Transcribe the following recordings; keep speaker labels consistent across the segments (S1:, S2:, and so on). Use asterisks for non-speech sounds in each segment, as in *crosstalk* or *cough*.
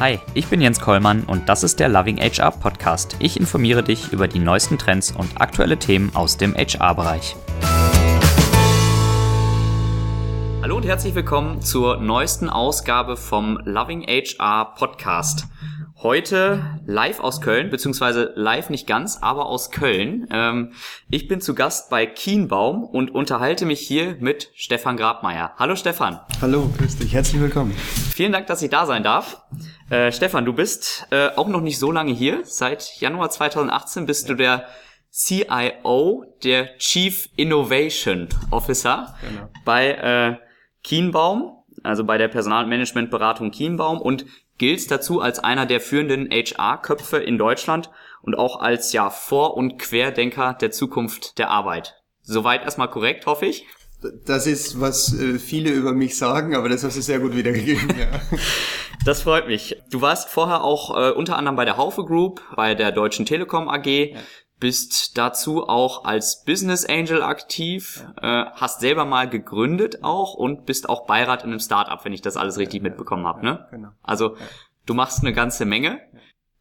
S1: Hi, ich bin Jens Kollmann und das ist der Loving HR Podcast. Ich informiere dich über die neuesten Trends und aktuelle Themen aus dem HR-Bereich. Hallo und herzlich willkommen zur neuesten Ausgabe vom Loving HR Podcast. Heute live aus Köln, beziehungsweise live nicht ganz, aber aus Köln. Ähm, ich bin zu Gast bei Kienbaum und unterhalte mich hier mit Stefan Grabmeier. Hallo Stefan.
S2: Hallo, grüß dich, herzlich willkommen.
S1: Vielen Dank, dass ich da sein darf. Äh, Stefan, du bist äh, auch noch nicht so lange hier. Seit Januar 2018 bist du der CIO, der Chief Innovation Officer genau. bei äh, Kienbaum, also bei der Personalmanagementberatung Kienbaum und gilt dazu als einer der führenden HR-Köpfe in Deutschland und auch als ja Vor- und Querdenker der Zukunft der Arbeit. Soweit erstmal korrekt, hoffe ich.
S2: Das ist, was äh, viele über mich sagen, aber das hast du sehr gut wiedergegeben. Ja. *laughs*
S1: Das freut mich. Du warst vorher auch äh, unter anderem bei der Haufe Group, bei der Deutschen Telekom AG, ja. Bist dazu auch als Business Angel aktiv, äh, hast selber mal gegründet auch und bist auch Beirat in einem Startup, wenn ich das alles richtig mitbekommen habe. Ne? Genau. Also du machst eine ganze Menge.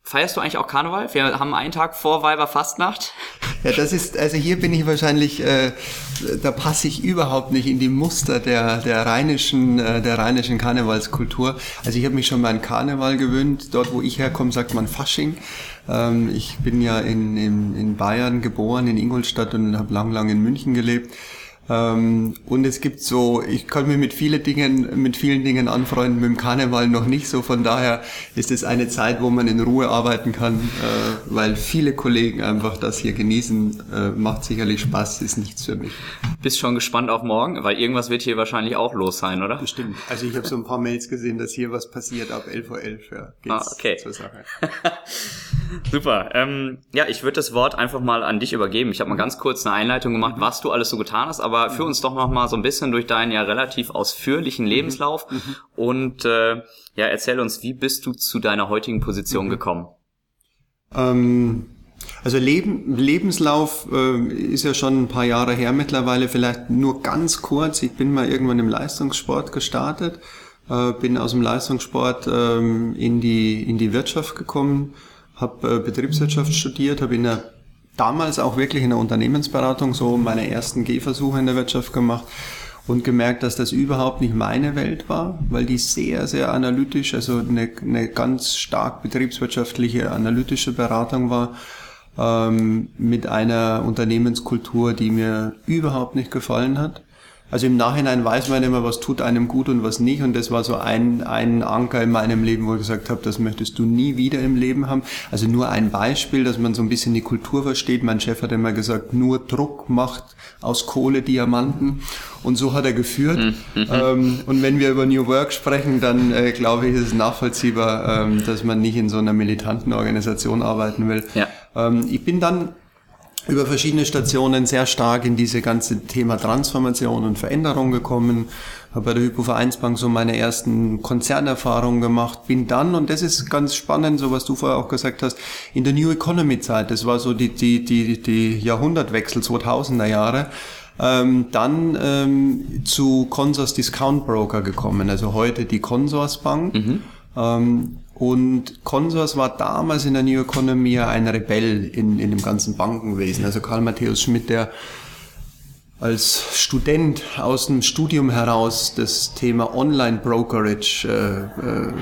S1: Feierst du eigentlich auch Karneval? Wir haben einen Tag vor Weiberfastnacht. *laughs*
S2: Ja, das ist, also hier bin ich wahrscheinlich, äh, da passe ich überhaupt nicht in die Muster der, der rheinischen, äh, der rheinischen Karnevalskultur. Also ich habe mich schon mal an Karneval gewöhnt. Dort, wo ich herkomme, sagt man Fasching. Ähm, ich bin ja in, in, in Bayern geboren, in Ingolstadt und habe lang, lang in München gelebt. Ähm, und es gibt so, ich kann mir mit vielen Dingen, mit vielen Dingen anfreunden, mit dem Karneval noch nicht so. Von daher ist es eine Zeit, wo man in Ruhe arbeiten kann, äh, weil viele Kollegen einfach das hier genießen. Äh, macht sicherlich Spaß, ist nichts für mich.
S1: Bist schon gespannt auf morgen, weil irgendwas wird hier wahrscheinlich auch los sein, oder?
S2: Bestimmt. Also ich habe so ein paar Mails gesehen, dass hier was passiert ab 11.11 Uhr. 11, ja,
S1: ah, okay. zur Sache. *laughs* Super. Ähm, ja, ich würde das Wort einfach mal an dich übergeben. Ich habe mal ganz kurz eine Einleitung gemacht, was du alles so getan hast, aber führ uns doch noch mal so ein bisschen durch deinen ja relativ ausführlichen mhm. Lebenslauf mhm. und äh, ja, erzähl uns, wie bist du zu deiner heutigen Position mhm. gekommen?
S2: Ähm, also Leben, Lebenslauf äh, ist ja schon ein paar Jahre her mittlerweile, vielleicht nur ganz kurz. Ich bin mal irgendwann im Leistungssport gestartet, äh, bin aus dem Leistungssport ähm, in, die, in die Wirtschaft gekommen habe äh, Betriebswirtschaft studiert, habe in der damals auch wirklich in der Unternehmensberatung so meine ersten Gehversuche in der Wirtschaft gemacht und gemerkt, dass das überhaupt nicht meine Welt war, weil die sehr, sehr analytisch, also eine, eine ganz stark betriebswirtschaftliche, analytische Beratung war, ähm, mit einer Unternehmenskultur, die mir überhaupt nicht gefallen hat. Also im Nachhinein weiß man immer, was tut einem gut und was nicht. Und das war so ein, ein Anker in meinem Leben, wo ich gesagt habe, das möchtest du nie wieder im Leben haben. Also nur ein Beispiel, dass man so ein bisschen die Kultur versteht. Mein Chef hat immer gesagt, nur Druck macht aus Kohle Diamanten. Und so hat er geführt. Mhm. Ähm, und wenn wir über New Work sprechen, dann äh, glaube ich, ist es nachvollziehbar, ähm, dass man nicht in so einer militanten Organisation arbeiten will. Ja. Ähm, ich bin dann über verschiedene Stationen sehr stark in diese ganze Thema Transformation und Veränderung gekommen, habe bei der Hypovereinsbank so meine ersten Konzernerfahrungen gemacht, bin dann, und das ist ganz spannend, so was du vorher auch gesagt hast, in der New Economy Zeit, das war so die, die, die, die Jahrhundertwechsel 2000er Jahre, ähm, dann ähm, zu Consors Discount Broker gekommen, also heute die Consors Bank. Mhm. Ähm, und Consors war damals in der New Economy ein Rebell in, in dem ganzen Bankenwesen. Also Karl Matthäus Schmidt, der als Student aus dem Studium heraus das Thema Online Brokerage äh, äh,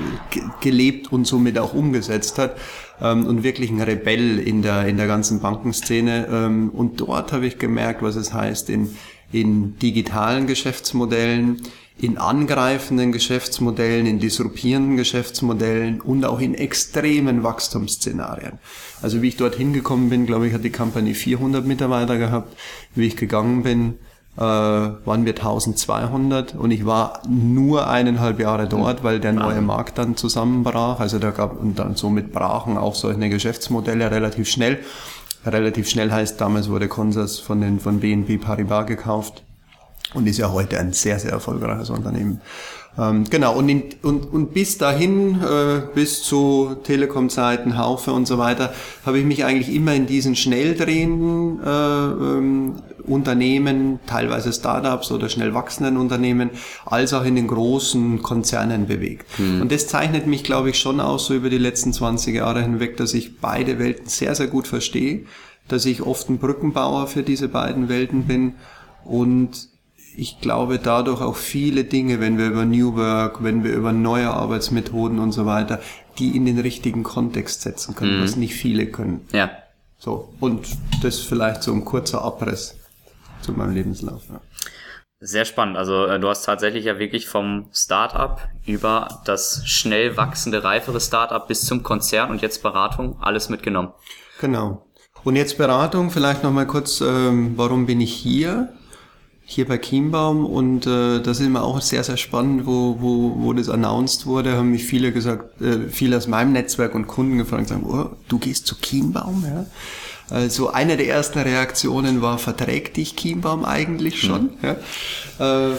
S2: gelebt und somit auch umgesetzt hat ähm, und wirklich ein Rebell in der in der ganzen Bankenszene ähm, und dort habe ich gemerkt, was es heißt in in digitalen Geschäftsmodellen in angreifenden Geschäftsmodellen, in disrupierenden Geschäftsmodellen und auch in extremen Wachstumsszenarien. Also wie ich dorthin gekommen bin, glaube ich, hat die Company 400 Mitarbeiter gehabt. Wie ich gegangen bin, äh, waren wir 1200 und ich war nur eineinhalb Jahre dort, weil der neue Markt dann zusammenbrach. Also da gab und dann somit brachen auch solche Geschäftsmodelle relativ schnell. Relativ schnell heißt, damals wurde Consors von den von BNP Paribas gekauft und ist ja heute ein sehr, sehr erfolgreiches Unternehmen. Ähm, genau, und, in, und, und bis dahin, äh, bis zu Telekom-Zeiten, Haufe und so weiter, habe ich mich eigentlich immer in diesen schnell drehenden äh, ähm, Unternehmen, teilweise Startups oder schnell wachsenden Unternehmen, als auch in den großen Konzernen bewegt. Mhm. Und das zeichnet mich, glaube ich, schon aus, so über die letzten 20 Jahre hinweg, dass ich beide Welten sehr, sehr gut verstehe, dass ich oft ein Brückenbauer für diese beiden Welten bin und ich glaube dadurch auch viele Dinge, wenn wir über New Work, wenn wir über neue Arbeitsmethoden und so weiter, die in den richtigen Kontext setzen können, mhm. was nicht viele können.
S1: Ja.
S2: So. Und das vielleicht so ein kurzer Abriss zu meinem Lebenslauf. Ja.
S1: Sehr spannend. Also äh, du hast tatsächlich ja wirklich vom Startup über das schnell wachsende, reifere Startup bis zum Konzern und jetzt Beratung alles mitgenommen.
S2: Genau. Und jetzt Beratung, vielleicht nochmal kurz, ähm, warum bin ich hier? Hier bei Chiembaum und äh, das ist immer auch sehr, sehr spannend, wo, wo, wo das announced wurde, haben mich viele gesagt, äh, viele aus meinem Netzwerk und Kunden gefragt, sagen, oh, du gehst zu Chiembaum, ja? Also eine der ersten Reaktionen war, verträgt dich Chiembaum eigentlich schon? Mhm. Ja? Äh,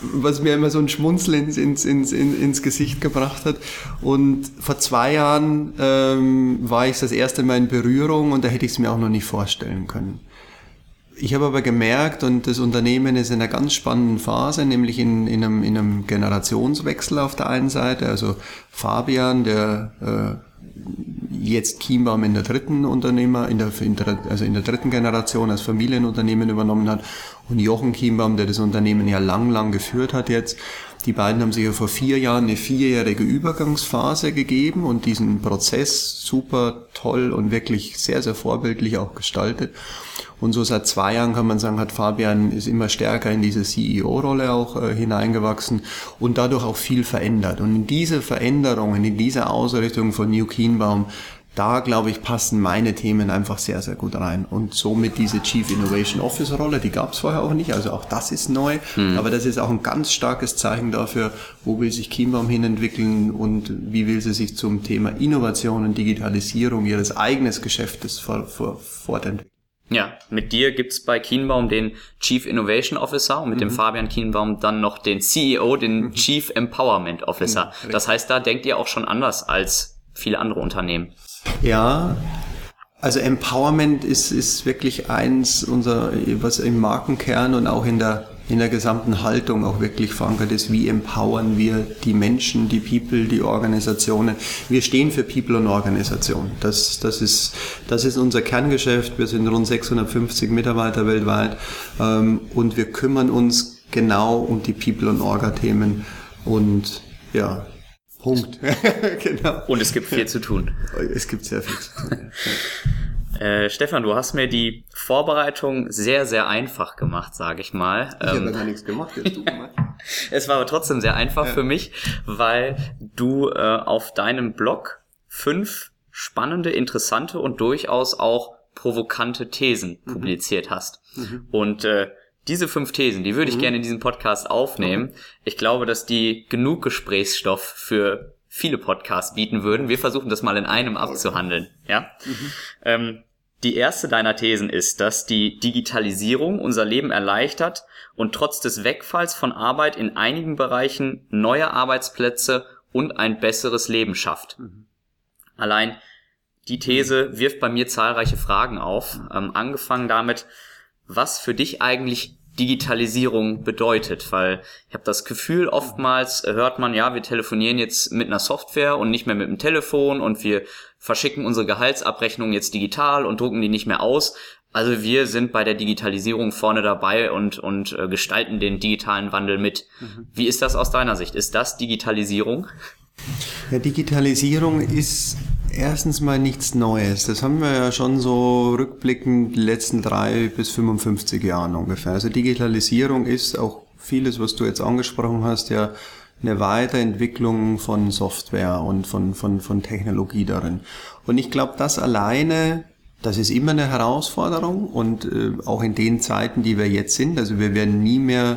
S2: was mir immer so ein Schmunzel ins, ins, ins, ins Gesicht gebracht hat. Und vor zwei Jahren ähm, war ich das erste Mal in Berührung und da hätte ich es mir auch noch nicht vorstellen können. Ich habe aber gemerkt, und das Unternehmen ist in einer ganz spannenden Phase, nämlich in, in, einem, in einem Generationswechsel auf der einen Seite. Also Fabian, der äh, jetzt Chiembaum in der dritten Unternehmer, in der, in der, also in der dritten Generation als Familienunternehmen übernommen hat, und Jochen Chiembaum, der das Unternehmen ja lang, lang geführt hat jetzt. Die beiden haben sich ja vor vier Jahren eine vierjährige Übergangsphase gegeben und diesen Prozess super toll und wirklich sehr, sehr vorbildlich auch gestaltet. Und so seit zwei Jahren kann man sagen, hat Fabian ist immer stärker in diese CEO-Rolle auch äh, hineingewachsen und dadurch auch viel verändert. Und in diese Veränderungen, in diese Ausrichtung von New Kienbaum, da glaube ich, passen meine Themen einfach sehr, sehr gut rein. Und somit diese Chief Innovation Officer Rolle, die gab es vorher auch nicht, also auch das ist neu. Mhm. Aber das ist auch ein ganz starkes Zeichen dafür, wo will sich Chiembaum hinentwickeln und wie will sie sich zum Thema Innovation und Digitalisierung ihres eigenen Geschäftes fortentwickeln.
S1: Ja, mit dir gibt's bei Kienbaum den Chief Innovation Officer und mit mhm. dem Fabian Kienbaum dann noch den CEO, den mhm. Chief Empowerment Officer. Mhm, das heißt, da denkt ihr auch schon anders als viele andere Unternehmen.
S2: Ja, also Empowerment ist, ist wirklich eins unser, was im Markenkern und auch in der in der gesamten Haltung auch wirklich verankert ist. Wie empowern wir die Menschen, die People, die Organisationen? Wir stehen für People und Organisation. Das, das, ist, das ist unser Kerngeschäft. Wir sind rund 650 Mitarbeiter weltweit ähm, und wir kümmern uns genau um die People und Orga-Themen. Und ja, Punkt. *laughs*
S1: genau. Und es gibt viel zu tun.
S2: Es gibt sehr viel zu tun.
S1: Äh, Stefan, du hast mir die Vorbereitung sehr, sehr einfach gemacht, sage ich mal.
S2: Ich ähm, habe gar nichts gemacht, hast du gemacht. *laughs*
S1: es war aber trotzdem sehr einfach ja. für mich, weil du äh, auf deinem Blog fünf spannende, interessante und durchaus auch provokante Thesen mhm. publiziert hast. Mhm. Und äh, diese fünf Thesen, die würde ich mhm. gerne in diesem Podcast aufnehmen. Ich glaube, dass die genug Gesprächsstoff für viele Podcasts bieten würden. Wir versuchen das mal in einem abzuhandeln. Ja. Mhm. Ähm, die erste deiner Thesen ist, dass die Digitalisierung unser Leben erleichtert und trotz des Wegfalls von Arbeit in einigen Bereichen neue Arbeitsplätze und ein besseres Leben schafft. Mhm. Allein die These wirft bei mir zahlreiche Fragen auf, ähm, angefangen damit, was für dich eigentlich Digitalisierung bedeutet, weil ich habe das Gefühl, oftmals hört man, ja, wir telefonieren jetzt mit einer Software und nicht mehr mit dem Telefon und wir verschicken unsere Gehaltsabrechnungen jetzt digital und drucken die nicht mehr aus. Also wir sind bei der Digitalisierung vorne dabei und, und äh, gestalten den digitalen Wandel mit. Mhm. Wie ist das aus deiner Sicht? Ist das Digitalisierung?
S2: Ja, Digitalisierung ist erstens mal nichts Neues. Das haben wir ja schon so rückblickend die letzten drei bis 55 Jahren ungefähr. Also Digitalisierung ist auch vieles, was du jetzt angesprochen hast, ja eine Weiterentwicklung von Software und von, von, von Technologie darin. Und ich glaube, das alleine, das ist immer eine Herausforderung und äh, auch in den Zeiten, die wir jetzt sind, also wir werden nie mehr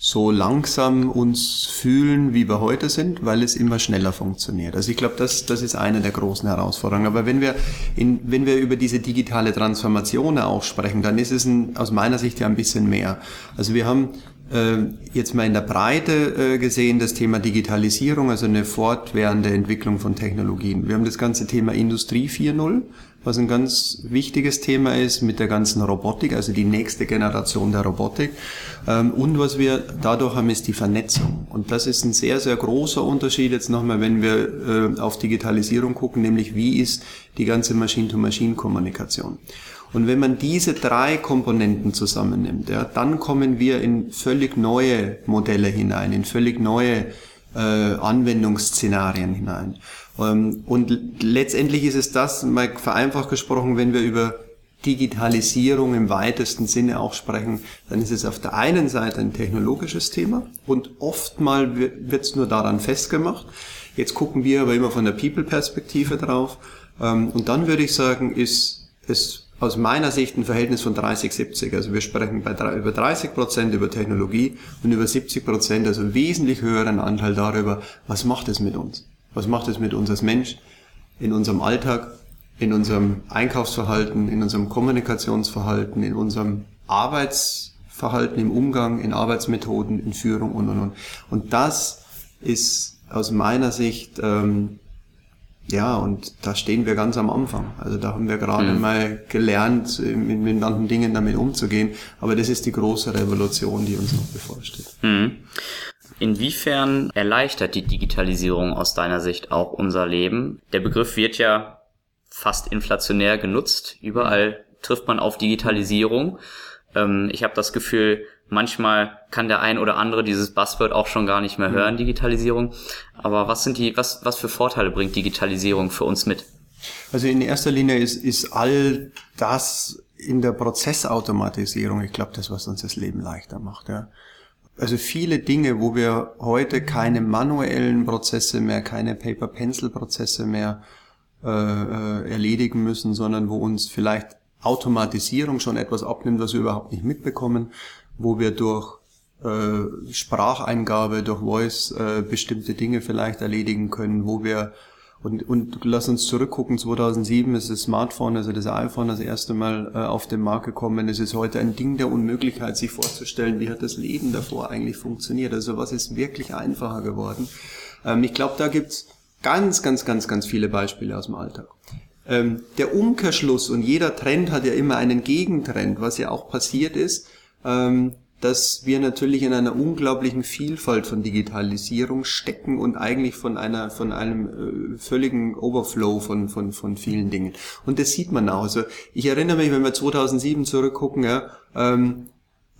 S2: so langsam uns fühlen, wie wir heute sind, weil es immer schneller funktioniert. Also ich glaube, das, das ist eine der großen Herausforderungen. Aber wenn wir, in, wenn wir über diese digitale Transformation auch sprechen, dann ist es ein, aus meiner Sicht ja ein bisschen mehr. Also wir haben äh, jetzt mal in der Breite äh, gesehen das Thema Digitalisierung, also eine fortwährende Entwicklung von Technologien. Wir haben das ganze Thema Industrie 4.0 was ein ganz wichtiges Thema ist mit der ganzen Robotik, also die nächste Generation der Robotik. Ähm, und was wir dadurch haben, ist die Vernetzung. Und das ist ein sehr, sehr großer Unterschied jetzt nochmal, wenn wir äh, auf Digitalisierung gucken, nämlich wie ist die ganze Machine-to-Machine-Kommunikation. Und wenn man diese drei Komponenten zusammennimmt, ja, dann kommen wir in völlig neue Modelle hinein, in völlig neue äh, Anwendungsszenarien hinein. Ähm, und letztendlich ist es das, mal vereinfacht gesprochen, wenn wir über Digitalisierung im weitesten Sinne auch sprechen, dann ist es auf der einen Seite ein technologisches Thema und oftmal wird es nur daran festgemacht. Jetzt gucken wir aber immer von der People-Perspektive drauf. Ähm, und dann würde ich sagen, ist es aus meiner Sicht ein Verhältnis von 30-70. Also wir sprechen bei über 30 Prozent über Technologie und über 70 Prozent, also wesentlich höheren Anteil darüber, was macht es mit uns? Was macht es mit uns als Mensch in unserem Alltag, in unserem Einkaufsverhalten, in unserem Kommunikationsverhalten, in unserem Arbeitsverhalten, im Umgang, in Arbeitsmethoden, in Führung und und und. Und das ist aus meiner Sicht ähm, ja, und da stehen wir ganz am Anfang. Also da haben wir gerade mhm. mal gelernt, mit, mit manchen Dingen damit umzugehen. Aber das ist die große Revolution, die uns noch bevorsteht. Mhm.
S1: Inwiefern erleichtert die Digitalisierung aus deiner Sicht auch unser Leben? Der Begriff wird ja fast inflationär genutzt. Überall trifft man auf Digitalisierung. Ähm, ich habe das Gefühl, manchmal kann der ein oder andere dieses Buzzword auch schon gar nicht mehr hören, mhm. Digitalisierung. Aber was sind die, was, was für Vorteile bringt Digitalisierung für uns mit?
S2: Also in erster Linie ist, ist all das in der Prozessautomatisierung, ich glaube, das, was uns das Leben leichter macht. Ja. Also viele Dinge, wo wir heute keine manuellen Prozesse mehr, keine Paper-Pencil-Prozesse mehr äh, äh, erledigen müssen, sondern wo uns vielleicht Automatisierung schon etwas abnimmt, was wir überhaupt nicht mitbekommen, wo wir durch äh, Spracheingabe, durch Voice äh, bestimmte Dinge vielleicht erledigen können, wo wir und, und lass uns zurückgucken, 2007 ist das Smartphone, also das iPhone, das erste Mal äh, auf den Markt gekommen. Es ist heute ein Ding der Unmöglichkeit, sich vorzustellen, wie hat das Leben davor eigentlich funktioniert. Also was ist wirklich einfacher geworden. Ähm, ich glaube, da gibt's ganz, ganz, ganz, ganz viele Beispiele aus dem Alltag. Ähm, der Umkehrschluss und jeder Trend hat ja immer einen Gegentrend, was ja auch passiert ist. Ähm, dass wir natürlich in einer unglaublichen Vielfalt von Digitalisierung stecken und eigentlich von einer von einem äh, völligen Overflow von von von vielen Dingen. Und das sieht man auch. Also ich erinnere mich, wenn wir 2007 zurückgucken, ja, ähm,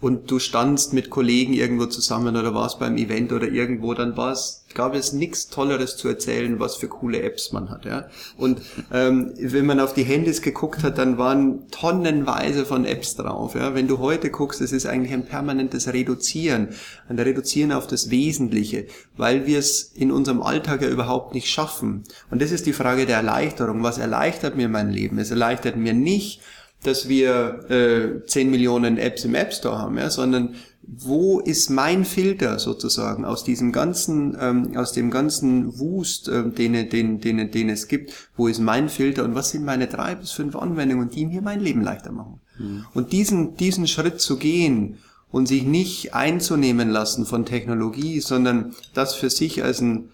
S2: und du standst mit Kollegen irgendwo zusammen oder warst beim Event oder irgendwo, dann war es, gab es nichts Tolleres zu erzählen, was für coole Apps man hat. Ja? Und ähm, wenn man auf die Handys geguckt hat, dann waren tonnenweise von Apps drauf. Ja? Wenn du heute guckst, es ist eigentlich ein permanentes Reduzieren, ein Reduzieren auf das Wesentliche, weil wir es in unserem Alltag ja überhaupt nicht schaffen. Und das ist die Frage der Erleichterung. Was erleichtert mir mein Leben? Es erleichtert mir nicht, dass wir äh, 10 Millionen Apps im App Store haben, ja, sondern wo ist mein Filter sozusagen aus diesem ganzen, ähm, aus dem ganzen Wust, äh, den, den, den, den es gibt, wo ist mein Filter und was sind meine drei bis fünf Anwendungen, die mir mein Leben leichter machen. Mhm. Und diesen, diesen Schritt zu gehen und sich nicht einzunehmen lassen von Technologie, sondern das für sich als, ein,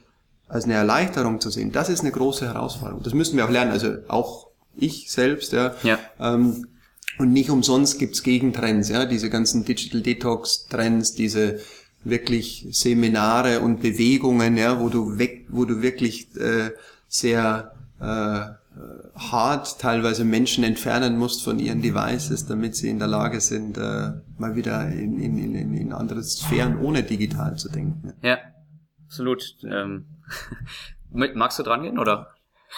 S2: als eine Erleichterung zu sehen, das ist eine große Herausforderung. Das müssen wir auch lernen, also auch ich selbst, ja. ja. Ähm, und nicht umsonst gibt's Gegentrends, ja, diese ganzen Digital Detox Trends, diese wirklich Seminare und Bewegungen, ja, wo du weg, wo du wirklich äh, sehr äh, hart teilweise Menschen entfernen musst von ihren Devices, damit sie in der Lage sind, äh, mal wieder in, in, in, in andere Sphären ohne digital zu denken.
S1: Ja, absolut. Ähm, *laughs* magst du dran gehen oder?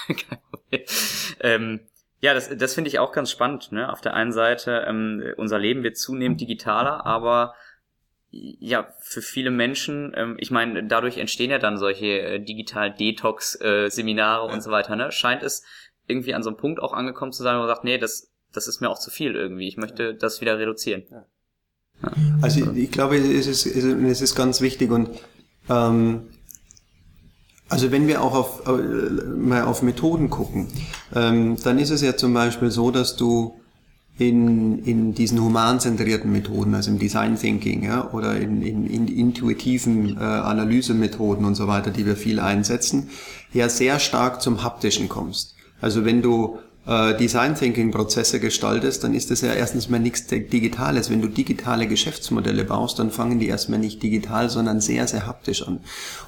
S1: *laughs* ähm, ja, das, das finde ich auch ganz spannend. Ne? Auf der einen Seite, ähm, unser Leben wird zunehmend digitaler, aber ja, für viele Menschen, ähm, ich meine, dadurch entstehen ja dann solche äh, Digital-Detox-Seminare äh, und so weiter, ne? Scheint es irgendwie an so einem Punkt auch angekommen zu sein, wo man sagt, nee, das, das ist mir auch zu viel irgendwie. Ich möchte ja. das wieder reduzieren. Ja.
S2: Also ich, ich glaube, es ist, es ist ganz wichtig und ähm, also wenn wir auch auf, äh, mal auf Methoden gucken, ähm, dann ist es ja zum Beispiel so, dass du in, in diesen humanzentrierten Methoden, also im Design Thinking ja, oder in, in, in intuitiven äh, Analysemethoden und so weiter, die wir viel einsetzen, ja sehr stark zum Haptischen kommst. Also wenn du Design Thinking Prozesse gestaltest, dann ist das ja erstens mal nichts Digitales. Wenn du digitale Geschäftsmodelle baust, dann fangen die erstmal nicht digital, sondern sehr, sehr haptisch an.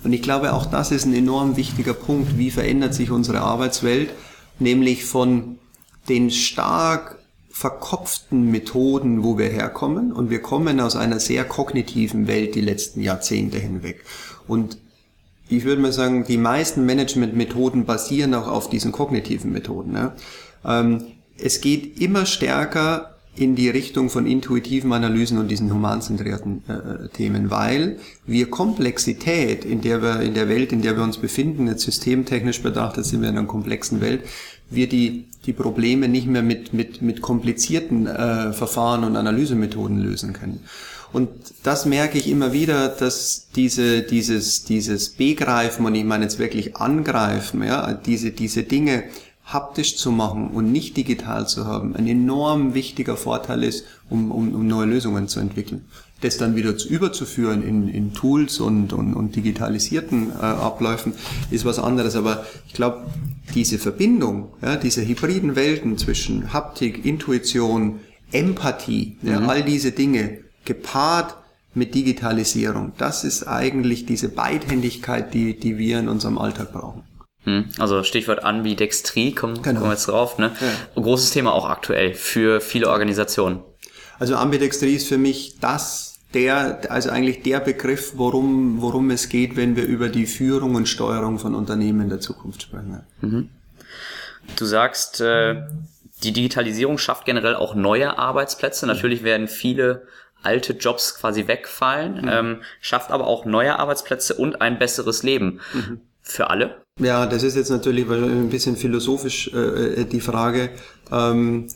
S2: Und ich glaube, auch das ist ein enorm wichtiger Punkt. Wie verändert sich unsere Arbeitswelt? Nämlich von den stark verkopften Methoden, wo wir herkommen. Und wir kommen aus einer sehr kognitiven Welt die letzten Jahrzehnte hinweg. Und ich würde mal sagen, die meisten Managementmethoden basieren auch auf diesen kognitiven Methoden. Ne? Ähm, es geht immer stärker in die Richtung von intuitiven Analysen und diesen humanzentrierten äh, Themen, weil wir Komplexität in der wir in der Welt, in der wir uns befinden, jetzt systemtechnisch betrachtet sind wir in einer komplexen Welt, wir die die Probleme nicht mehr mit mit mit komplizierten äh, Verfahren und Analysemethoden lösen können. Und das merke ich immer wieder, dass diese, dieses, dieses Begreifen und ich meine jetzt wirklich angreifen, ja, diese, diese Dinge haptisch zu machen und nicht digital zu haben, ein enorm wichtiger Vorteil ist, um, um, um neue Lösungen zu entwickeln. Das dann wieder zu überzuführen in, in Tools und, und, und digitalisierten äh, Abläufen ist was anderes. Aber ich glaube, diese Verbindung, ja, diese hybriden Welten zwischen Haptik, Intuition, Empathie, mhm. ja, all diese Dinge gepaart mit Digitalisierung, das ist eigentlich diese Beidhändigkeit, die, die wir in unserem Alltag brauchen.
S1: Hm, also Stichwort Ambidextrie, kommen, genau. kommen wir jetzt drauf. Ne? Ja. Großes Thema auch aktuell für viele Organisationen.
S2: Also Ambidextrie ist für mich das, der, also eigentlich der Begriff, worum, worum es geht, wenn wir über die Führung und Steuerung von Unternehmen in der Zukunft sprechen. Mhm.
S1: Du sagst, äh, die Digitalisierung schafft generell auch neue Arbeitsplätze. Natürlich werden viele alte Jobs quasi wegfallen, mhm. ähm, schafft aber auch neue Arbeitsplätze und ein besseres Leben. Mhm. Für alle?
S2: Ja, das ist jetzt natürlich ein bisschen philosophisch äh, äh, die Frage. Ähm,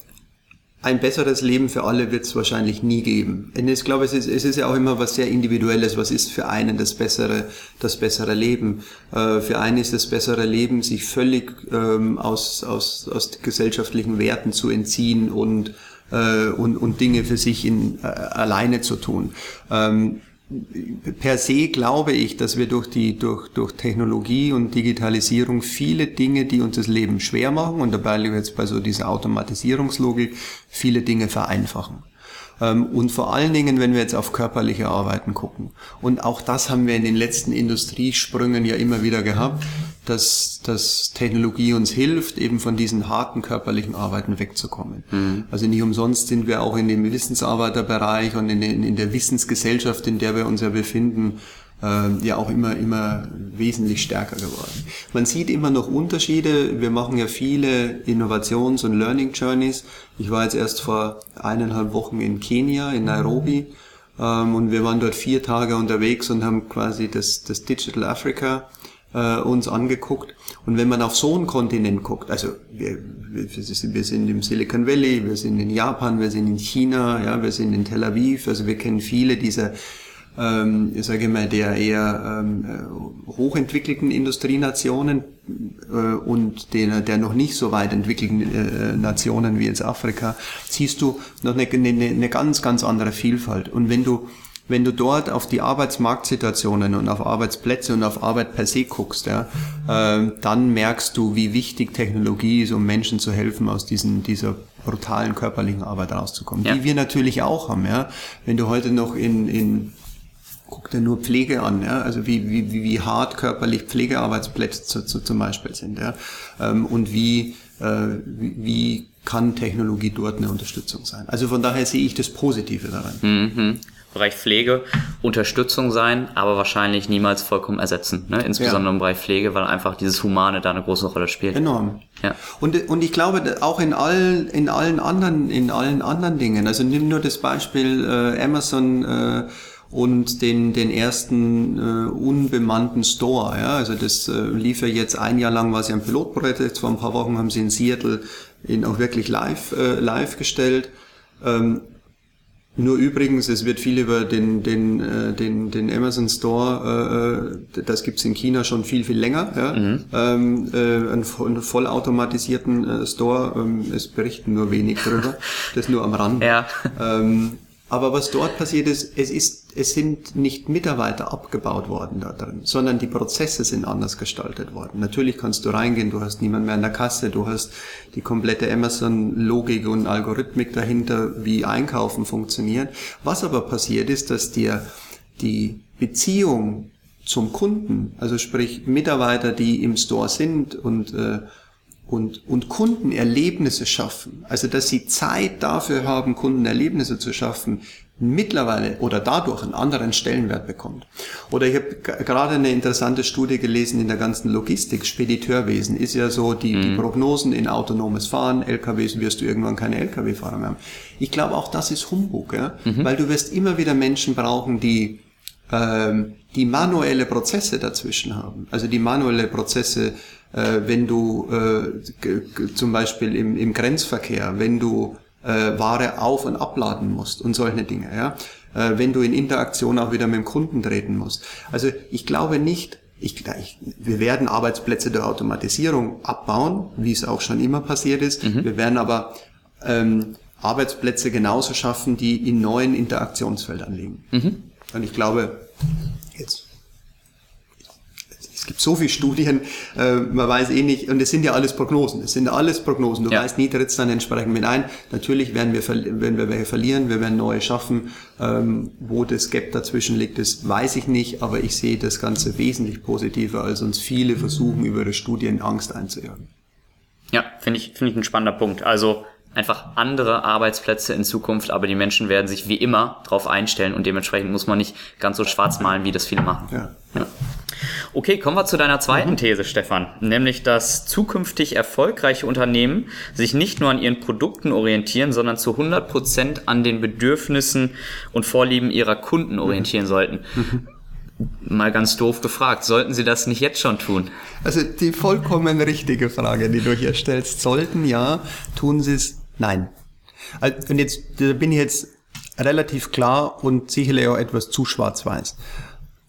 S2: ein besseres Leben für alle wird es wahrscheinlich nie geben. Und ich glaube, es ist, es ist ja auch immer was sehr Individuelles. Was ist für einen das bessere, das bessere Leben? Äh, für einen ist das bessere Leben, sich völlig ähm, aus, aus, aus gesellschaftlichen Werten zu entziehen und äh, und, und Dinge für sich in, äh, alleine zu tun. Ähm, per se glaube ich, dass wir durch die durch durch Technologie und Digitalisierung viele Dinge, die uns das Leben schwer machen und dabei jetzt bei so dieser Automatisierungslogik viele Dinge vereinfachen. Ähm, und vor allen Dingen, wenn wir jetzt auf körperliche Arbeiten gucken. Und auch das haben wir in den letzten Industriesprüngen ja immer wieder gehabt, dass, dass Technologie uns hilft, eben von diesen harten körperlichen Arbeiten wegzukommen. Mhm. Also nicht umsonst sind wir auch in dem Wissensarbeiterbereich und in, den, in der Wissensgesellschaft, in der wir uns ja befinden, äh, ja auch immer, immer wesentlich stärker geworden. Man sieht immer noch Unterschiede. Wir machen ja viele Innovations- und Learning Journeys. Ich war jetzt erst vor eineinhalb Wochen in Kenia, in Nairobi. Ähm, und wir waren dort vier Tage unterwegs und haben quasi das, das Digital Africa äh, uns angeguckt. Und wenn man auf so einen Kontinent guckt, also wir, wir, sind im Silicon Valley, wir sind in Japan, wir sind in China, ja, wir sind in Tel Aviv, also wir kennen viele dieser ähm, ich sage mal, der eher ähm, äh, hochentwickelten Industrienationen äh, und der, der noch nicht so weit entwickelten äh, Nationen wie jetzt Afrika, siehst du noch eine, eine, eine ganz, ganz andere Vielfalt. Und wenn du wenn du dort auf die Arbeitsmarktsituationen und auf Arbeitsplätze und auf Arbeit per se guckst, ja, äh, dann merkst du, wie wichtig Technologie ist, um Menschen zu helfen, aus diesen, dieser brutalen körperlichen Arbeit rauszukommen, ja. die wir natürlich auch haben. Ja. Wenn du heute noch in, in guck dir nur Pflege an, ja? also wie, wie, wie hart körperlich Pflegearbeitsplätze zu, zu, zum Beispiel sind. Ja? Ähm, und wie, äh, wie, wie kann Technologie dort eine Unterstützung sein. Also von daher sehe ich das Positive daran.
S1: Mhm. Bereich Pflege, Unterstützung sein, aber wahrscheinlich niemals vollkommen ersetzen. Ne? Insbesondere ja. im Bereich Pflege, weil einfach dieses Humane da eine große Rolle spielt.
S2: Enorm. Ja. Und, und ich glaube auch in allen, in allen anderen, in allen anderen Dingen. Also nimm nur das Beispiel äh, Amazon, äh, und den, den ersten äh, unbemannten Store. Ja? Also das äh, lief ja jetzt ein Jahr lang, war sie ein Pilotprojekt, jetzt vor ein paar Wochen haben sie in Seattle ihn auch wirklich live, äh, live gestellt. Ähm, Nur übrigens, es wird viel über den, den, äh, den, den Amazon Store, äh, äh das gibt's in China schon viel, viel länger, ja? Mhm. Ähm, äh, einen, einen vollautomatisierten äh, Store, ähm, es berichten nur wenig drüber, *laughs* das nur am Rand.
S1: Ja.
S2: Ähm, aber was dort passiert ist, es ist, es sind nicht Mitarbeiter abgebaut worden da drin, sondern die Prozesse sind anders gestaltet worden. Natürlich kannst du reingehen, du hast niemand mehr an der Kasse, du hast die komplette Amazon-Logik und Algorithmik dahinter, wie Einkaufen funktioniert. Was aber passiert ist, dass dir die Beziehung zum Kunden, also sprich Mitarbeiter, die im Store sind und äh, und, und Kundenerlebnisse schaffen, also dass sie Zeit dafür haben, Kundenerlebnisse zu schaffen, mittlerweile oder dadurch einen anderen Stellenwert bekommt. Oder ich habe gerade eine interessante Studie gelesen in der ganzen Logistik, Spediteurwesen ist ja so, die, mhm. die Prognosen in autonomes Fahren, LKWs wirst du irgendwann keine LKW-Fahrer mehr haben. Ich glaube auch das ist Humbug, ja? Mhm. weil du wirst immer wieder Menschen brauchen, die ähm, die manuelle Prozesse dazwischen haben. Also die manuelle Prozesse äh, wenn du äh, zum Beispiel im, im Grenzverkehr, wenn du äh, Ware auf- und abladen musst und solche Dinge, ja, äh, wenn du in Interaktion auch wieder mit dem Kunden treten musst. Also ich glaube nicht, ich, ich, wir werden Arbeitsplätze der Automatisierung abbauen, wie es auch schon immer passiert ist. Mhm. Wir werden aber ähm, Arbeitsplätze genauso schaffen, die in neuen Interaktionsfeldern liegen. Mhm. Und ich glaube, jetzt es gibt so viele Studien, äh, man weiß eh nicht, und es sind ja alles Prognosen, es sind alles Prognosen, du ja. weißt nie, tritt es dann entsprechend mit ein. Natürlich werden wir, werden wir welche verlieren, wir werden neue schaffen, ähm, wo das Gap dazwischen liegt, das weiß ich nicht, aber ich sehe das Ganze wesentlich positiver, als uns viele versuchen, über ihre Studien Angst einzujagen.
S1: Ja, finde ich, finde ich ein spannender Punkt. Also einfach andere Arbeitsplätze in Zukunft, aber die Menschen werden sich wie immer darauf einstellen und dementsprechend muss man nicht ganz so schwarz malen, wie das viele machen. Ja. ja. Okay, kommen wir zu deiner zweiten mhm. These, Stefan, nämlich, dass zukünftig erfolgreiche Unternehmen sich nicht nur an ihren Produkten orientieren, sondern zu 100 Prozent an den Bedürfnissen und Vorlieben ihrer Kunden orientieren mhm. sollten. Mhm. Mal ganz doof gefragt, sollten sie das nicht jetzt schon tun?
S2: Also die vollkommen richtige Frage, die du hier stellst, sollten ja, tun sie es Nein. Und jetzt da bin ich jetzt relativ klar und sicherlich auch etwas zu schwarz-weiß.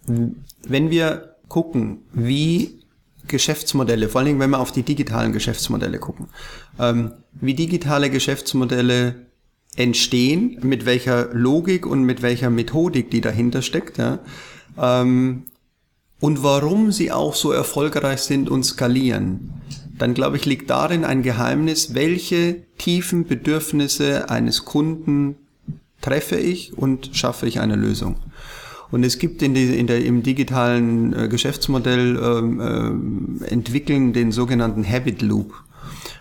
S2: Wenn wir gucken, wie Geschäftsmodelle, vor allen Dingen wenn wir auf die digitalen Geschäftsmodelle gucken, ähm, wie digitale Geschäftsmodelle entstehen, mit welcher Logik und mit welcher Methodik die dahinter steckt, ja, ähm, und warum sie auch so erfolgreich sind und skalieren dann glaube ich, liegt darin ein Geheimnis, welche tiefen Bedürfnisse eines Kunden treffe ich und schaffe ich eine Lösung. Und es gibt in, die, in der, im digitalen äh, Geschäftsmodell ähm, äh, entwickeln den sogenannten Habit Loop.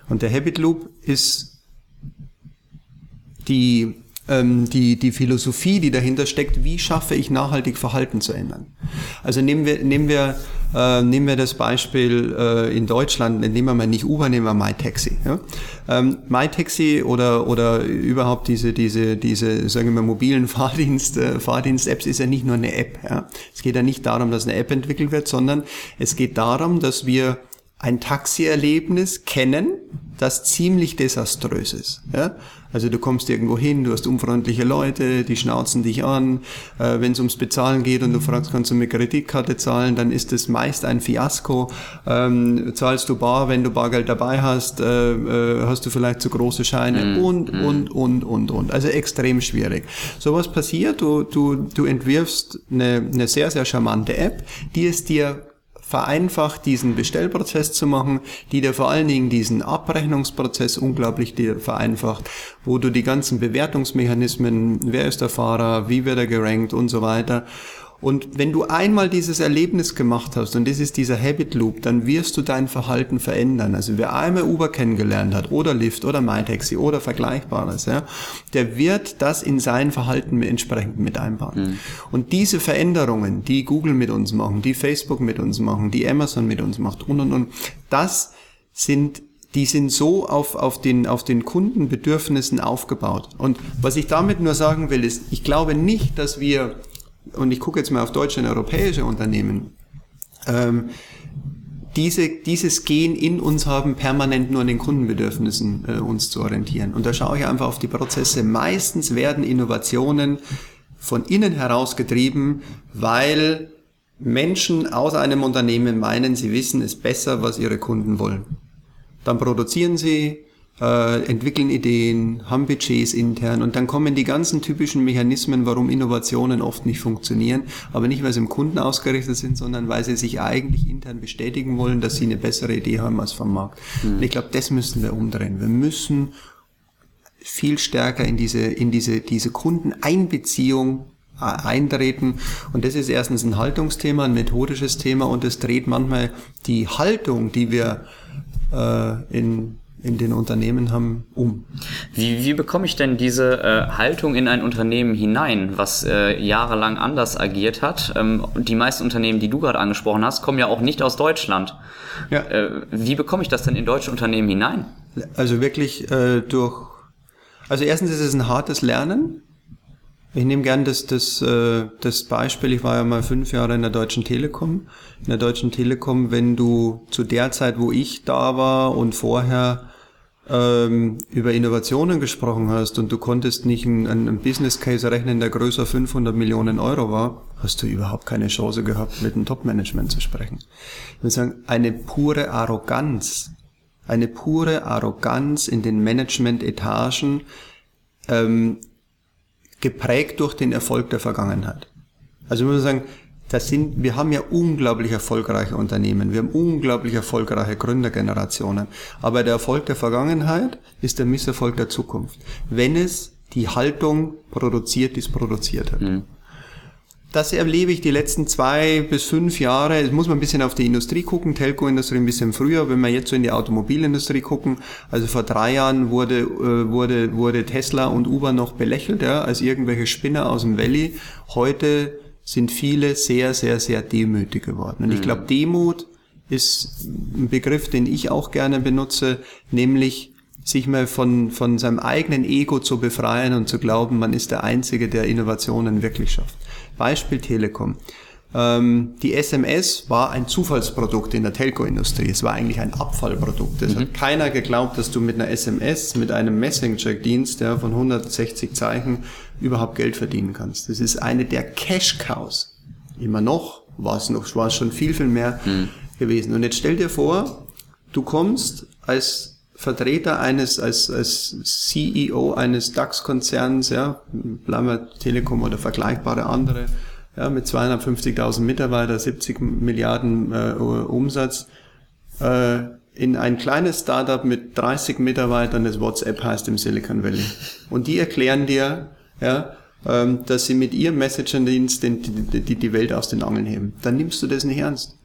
S2: Und der Habit Loop ist die die, die Philosophie, die dahinter steckt, wie schaffe ich nachhaltig Verhalten zu ändern. Also nehmen wir, nehmen wir, äh, nehmen wir das Beispiel äh, in Deutschland, nehmen wir mal nicht Uber, nehmen wir MyTaxi. Ja? Ähm, MyTaxi oder, oder überhaupt diese, diese, diese, sagen wir, mobilen *laughs* Fahrdienst, äh, Fahrdienst-Apps ist ja nicht nur eine App. Ja? Es geht ja nicht darum, dass eine App entwickelt wird, sondern es geht darum, dass wir ein Taxierlebnis kennen, das ziemlich desaströs ist. Ja? Also du kommst irgendwo hin, du hast unfreundliche Leute, die schnauzen dich an. Äh, Wenn es ums Bezahlen geht und du fragst, kannst du mit Kreditkarte zahlen, dann ist es meist ein Fiasko. Ähm, zahlst du bar, wenn du Bargeld dabei hast, äh, äh, hast du vielleicht zu große Scheine mm, und, mm. und, und, und, und. Also extrem schwierig. So was passiert, du, du, du entwirfst eine, eine sehr, sehr charmante App, die es dir vereinfacht, diesen Bestellprozess zu machen, die dir vor allen Dingen diesen Abrechnungsprozess unglaublich dir vereinfacht, wo du die ganzen Bewertungsmechanismen, wer ist der Fahrer, wie wird er gerankt und so weiter und wenn du einmal dieses Erlebnis gemacht hast, und das ist dieser Habit Loop, dann wirst du dein Verhalten verändern. Also wer einmal Uber kennengelernt hat, oder Lyft, oder MyTaxi, oder Vergleichbares, ja, der wird das in sein Verhalten entsprechend mit einbauen. Mhm. Und diese Veränderungen, die Google mit uns machen, die Facebook mit uns machen, die Amazon mit uns macht, und, und, und, das sind die sind so auf, auf, den, auf den Kundenbedürfnissen aufgebaut. Und was ich damit nur sagen will, ist, ich glaube nicht, dass wir und ich gucke jetzt mal auf deutsche und europäische Unternehmen, ähm, diese, dieses Gen in uns haben, permanent nur an den Kundenbedürfnissen äh, uns zu orientieren. Und da schaue ich einfach auf die Prozesse. Meistens werden Innovationen von innen heraus getrieben, weil Menschen aus einem Unternehmen meinen, sie wissen es besser, was ihre Kunden wollen. Dann produzieren sie, äh, entwickeln Ideen, haben Budgets intern und dann kommen die ganzen typischen Mechanismen, warum Innovationen oft nicht funktionieren, aber nicht, weil sie im Kunden ausgerichtet sind, sondern weil sie sich eigentlich intern bestätigen wollen, dass sie eine bessere Idee haben als vom Markt. Mhm. Und ich glaube, das müssen wir umdrehen. Wir müssen viel stärker in diese, in diese, diese Kundeneinbeziehung äh, eintreten. Und das ist erstens ein Haltungsthema, ein methodisches Thema und es dreht manchmal die Haltung, die wir äh, in in den Unternehmen haben, um.
S1: Wie, wie bekomme ich denn diese äh, Haltung in ein Unternehmen hinein, was äh, jahrelang anders agiert hat? Ähm, die meisten Unternehmen, die du gerade angesprochen hast, kommen ja auch nicht aus Deutschland. Ja. Äh, wie bekomme ich das denn in deutsche Unternehmen hinein?
S2: Also wirklich äh, durch, also erstens ist es ein hartes Lernen. Ich nehme gern das, das, äh, das Beispiel, ich war ja mal fünf Jahre in der Deutschen Telekom. In der Deutschen Telekom, wenn du zu der Zeit, wo ich da war und vorher ähm, über Innovationen gesprochen hast und du konntest nicht einen, einen Business Case rechnen, der größer 500 Millionen Euro war, hast du überhaupt keine Chance gehabt, mit dem Top-Management zu sprechen. Ich würde sagen, eine pure Arroganz, eine pure Arroganz in den Management-Etagen, ähm, geprägt durch den Erfolg der Vergangenheit. Also ich muss sagen, das sind, wir haben ja unglaublich erfolgreiche Unternehmen, wir haben unglaublich erfolgreiche Gründergenerationen. Aber der Erfolg der Vergangenheit ist der Misserfolg der Zukunft. Wenn es die Haltung produziert, die es produziert hat. Mhm. Das erlebe ich die letzten zwei bis fünf Jahre. Es muss man ein bisschen auf die Industrie gucken, Telco-Industrie ein bisschen früher. Wenn wir jetzt so in die Automobilindustrie gucken, also vor drei Jahren wurde, äh, wurde, wurde Tesla und Uber noch belächelt, ja, als irgendwelche Spinner aus dem Valley. Heute sind viele sehr, sehr, sehr demütig geworden. Und ich mhm. glaube, Demut ist ein Begriff, den ich auch gerne benutze, nämlich sich mal von, von seinem eigenen Ego zu befreien und zu glauben, man ist der Einzige, der Innovationen wirklich schafft. Beispiel Telekom. Ähm, die SMS war ein Zufallsprodukt in der Telco-Industrie. Es war eigentlich ein Abfallprodukt. Es mhm. hat keiner geglaubt, dass du mit einer SMS, mit einem Messenger-Dienst ja, von 160 Zeichen überhaupt Geld verdienen kannst. Das ist eine der Cash-Cows. Immer noch, war es noch, war es schon viel, viel mehr mhm. gewesen. Und jetzt stell dir vor, du kommst als Vertreter eines, als, als CEO eines DAX-Konzerns, ja, bleiben wir Telekom oder vergleichbare andere, ja, mit 250.000 Mitarbeitern, 70 Milliarden äh, Umsatz, äh, in ein kleines Startup mit 30 Mitarbeitern, das WhatsApp heißt im Silicon Valley. Und die erklären dir, ja, ähm, dass sie mit ihrem Messenger-Dienst die, die, die Welt aus den Angeln heben. Dann nimmst du das nicht ernst.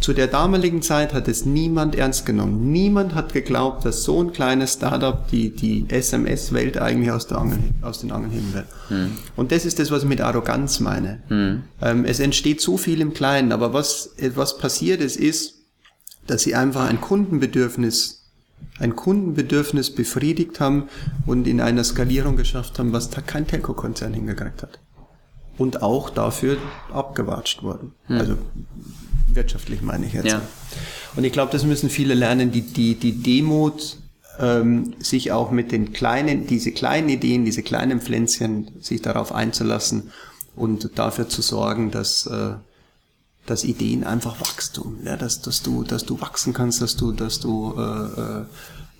S2: Zu der damaligen Zeit hat es niemand ernst genommen. Niemand hat geglaubt, dass so ein kleines Startup die, die SMS-Welt eigentlich aus, der Angel, aus den Angeln heben wird. Hm. Und das ist das, was ich mit Arroganz meine. Hm. Ähm, es entsteht so viel im Kleinen, aber was, was passiert ist, ist, dass sie einfach ein Kundenbedürfnis ein Kundenbedürfnis befriedigt haben und in einer Skalierung geschafft haben, was da kein Telco-Konzern hingekriegt hat. Und auch dafür abgewatscht wurden. Hm. Also wirtschaftlich meine ich jetzt. Ja. Und ich glaube, das müssen viele lernen, die, die, die Demut, ähm, sich auch mit den kleinen, diese kleinen Ideen, diese kleinen Pflänzchen, sich darauf einzulassen und dafür zu sorgen, dass, äh, dass Ideen einfach Wachstum, ja, dass, dass du, dass du wachsen kannst, dass du, dass du äh,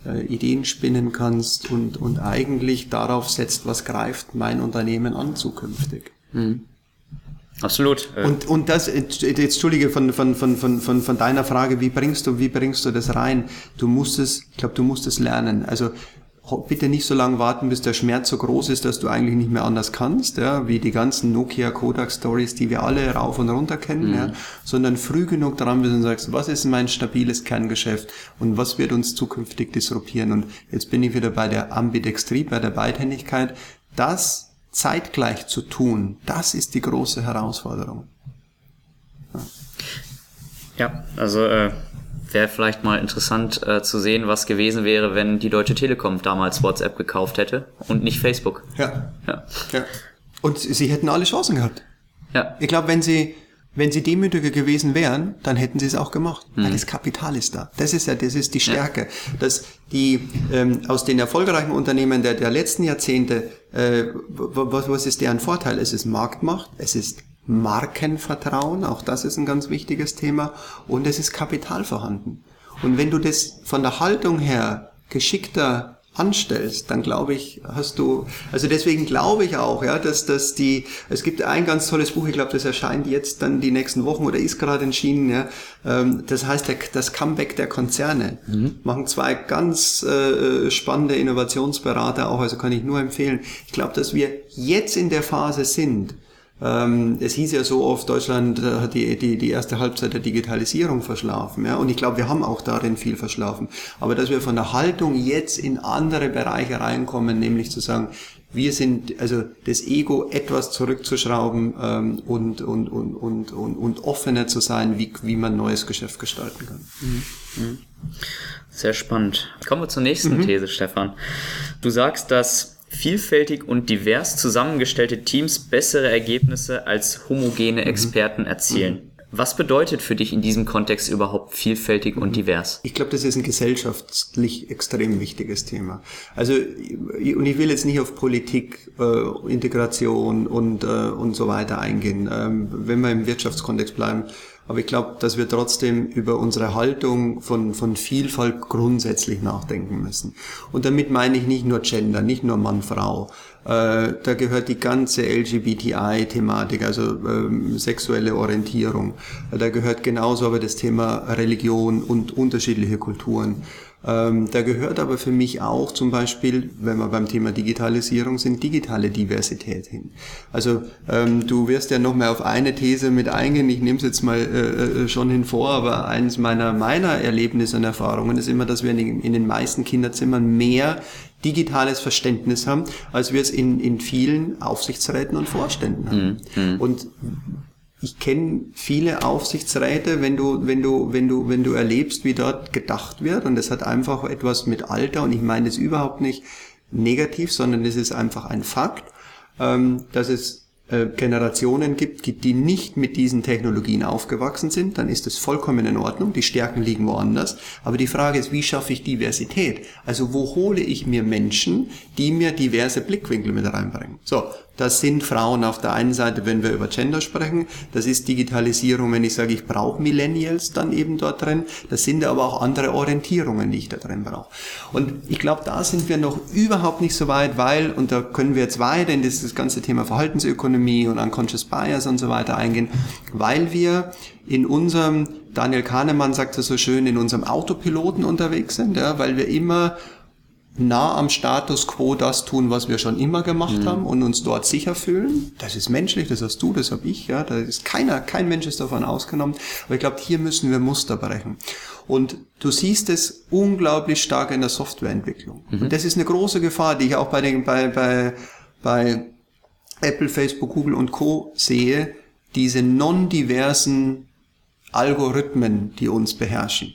S2: äh, Ideen spinnen kannst und, und eigentlich darauf setzt, was greift mein Unternehmen an zukünftig. Mhm.
S1: Absolut.
S2: Und, und das, jetzt entschuldige von, von, von, von, von, von deiner Frage, wie bringst du, wie bringst du das rein? Du musst es, ich glaube, du musst es lernen. Also bitte nicht so lange warten, bis der Schmerz so groß ist, dass du eigentlich nicht mehr anders kannst, ja, wie die ganzen Nokia Kodak Stories, die wir alle rauf und runter kennen, mhm. ja, sondern früh genug dran bist und sagst, was ist mein stabiles Kerngeschäft und was wird uns zukünftig disruptieren? Und jetzt bin ich wieder bei der Ambidextrie, bei der Beidhändigkeit. Das zeitgleich zu tun, das ist die große Herausforderung.
S1: Ja, ja also äh, wäre vielleicht mal interessant äh, zu sehen, was gewesen wäre, wenn die Deutsche Telekom damals WhatsApp gekauft hätte und nicht Facebook.
S2: Ja. ja. ja. Und sie hätten alle Chancen gehabt. Ja. Ich glaube, wenn sie wenn sie demütiger gewesen wären, dann hätten sie es auch gemacht. Mhm. Weil das Kapital ist da. Das ist ja, das ist die Stärke. Ja. Dass die ähm, aus den erfolgreichen Unternehmen der, der letzten Jahrzehnte, äh, was, was ist deren Vorteil? Es ist Marktmacht, es ist Markenvertrauen, auch das ist ein ganz wichtiges Thema, und es ist Kapital vorhanden. Und wenn du das von der Haltung her geschickter anstellst, dann glaube ich, hast du, also deswegen glaube ich auch, ja, dass, dass die, es gibt ein ganz tolles Buch, ich glaube, das erscheint jetzt dann die nächsten Wochen oder ist gerade erschienen, ja, ähm, das heißt der, das Comeback der Konzerne. Mhm. Machen zwei ganz äh, spannende Innovationsberater auch, also kann ich nur empfehlen. Ich glaube, dass wir jetzt in der Phase sind, ähm, es hieß ja so oft, Deutschland äh, hat die, die, die erste Halbzeit der Digitalisierung verschlafen. Ja? Und ich glaube, wir haben auch darin viel verschlafen. Aber dass wir von der Haltung jetzt in andere Bereiche reinkommen, nämlich zu sagen, wir sind, also das Ego etwas zurückzuschrauben ähm, und, und, und, und, und, und offener zu sein, wie, wie man neues Geschäft gestalten kann. Mhm.
S1: mhm. Sehr spannend. Kommen wir zur nächsten mhm. These, Stefan. Du sagst, dass vielfältig und divers zusammengestellte Teams bessere Ergebnisse als homogene mhm. Experten erzielen. Mhm. Was bedeutet für dich in diesem Kontext überhaupt vielfältig und divers?
S2: Ich glaube, das ist ein gesellschaftlich extrem wichtiges Thema. Also, und ich will jetzt nicht auf Politik, äh, Integration und, äh, und so weiter eingehen. Ähm, wenn wir im Wirtschaftskontext bleiben, aber ich glaube, dass wir trotzdem über unsere Haltung von, von Vielfalt grundsätzlich nachdenken müssen. Und damit meine ich nicht nur Gender, nicht nur Mann, Frau. Äh, da gehört die ganze LGBTI-Thematik, also ähm, sexuelle Orientierung. Da gehört genauso aber das Thema Religion und unterschiedliche Kulturen. Ähm, da gehört aber für mich auch zum Beispiel, wenn wir beim Thema Digitalisierung sind, digitale Diversität hin. Also ähm, du wirst ja noch mal auf eine These mit eingehen, ich nehme es jetzt mal äh, äh, schon hinvor, aber eines meiner, meiner Erlebnisse und Erfahrungen ist immer, dass wir in, in den meisten Kinderzimmern mehr digitales Verständnis haben, als wir es in, in vielen Aufsichtsräten und Vorständen haben. Mhm. Und ich kenne viele Aufsichtsräte, wenn du, wenn du, wenn du, wenn du erlebst, wie dort gedacht wird, und das hat einfach etwas mit Alter, und ich meine das überhaupt nicht negativ, sondern es ist einfach ein Fakt, ähm, dass es äh, Generationen gibt, die nicht mit diesen Technologien aufgewachsen sind, dann ist das vollkommen in Ordnung. Die Stärken liegen woanders. Aber die Frage ist, wie schaffe ich Diversität? Also wo hole ich mir Menschen, die mir diverse Blickwinkel mit reinbringen? So, das sind Frauen auf der einen Seite, wenn wir über Gender sprechen. Das ist Digitalisierung, wenn ich sage, ich brauche Millennials dann eben dort drin. Das sind aber auch andere Orientierungen, die ich da drin brauche. Und ich glaube, da sind wir noch überhaupt nicht so weit, weil, und da können wir jetzt weiter in das, das ganze Thema Verhaltensökonomie und Unconscious Bias und so weiter eingehen, weil wir in unserem, Daniel Kahnemann sagt es so schön, in unserem Autopiloten unterwegs sind, ja, weil wir immer nah am Status quo das tun, was wir schon immer gemacht mhm. haben und uns dort sicher fühlen. Das ist menschlich, das hast du, das habe ich, ja. Da ist keiner, kein Mensch ist davon ausgenommen. Aber ich glaube, hier müssen wir Muster brechen. Und du siehst es unglaublich stark in der Softwareentwicklung. Mhm. Und das ist eine große Gefahr, die ich auch bei den, bei, bei, bei Apple, Facebook, Google und Co. sehe, diese non-diversen Algorithmen, die uns beherrschen.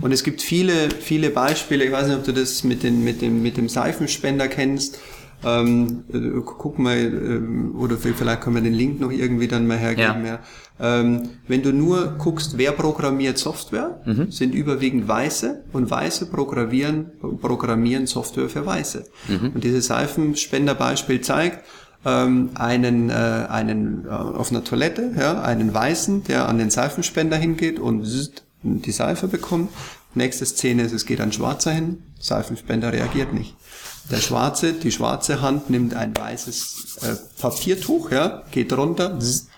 S2: Und es gibt viele, viele Beispiele. Ich weiß nicht, ob du das mit, den, mit, dem, mit dem Seifenspender kennst. Ähm, äh, guck mal, ähm, oder vielleicht können wir den Link noch irgendwie dann mal hergeben. Ja. ja. Ähm, wenn du nur guckst, wer programmiert Software, mhm. sind überwiegend Weiße und Weiße programmieren, programmieren Software für Weiße. Mhm. Und dieses Seifenspenderbeispiel zeigt, ähm, einen, äh, einen äh, auf einer Toilette, ja, einen Weißen, der an den Seifenspender hingeht und die Seife bekommt. Nächste Szene ist, es geht ein Schwarzer hin, Seifenspender reagiert nicht. Der Schwarze, die schwarze Hand nimmt ein weißes äh, Papiertuch, ja, geht runter, zzz,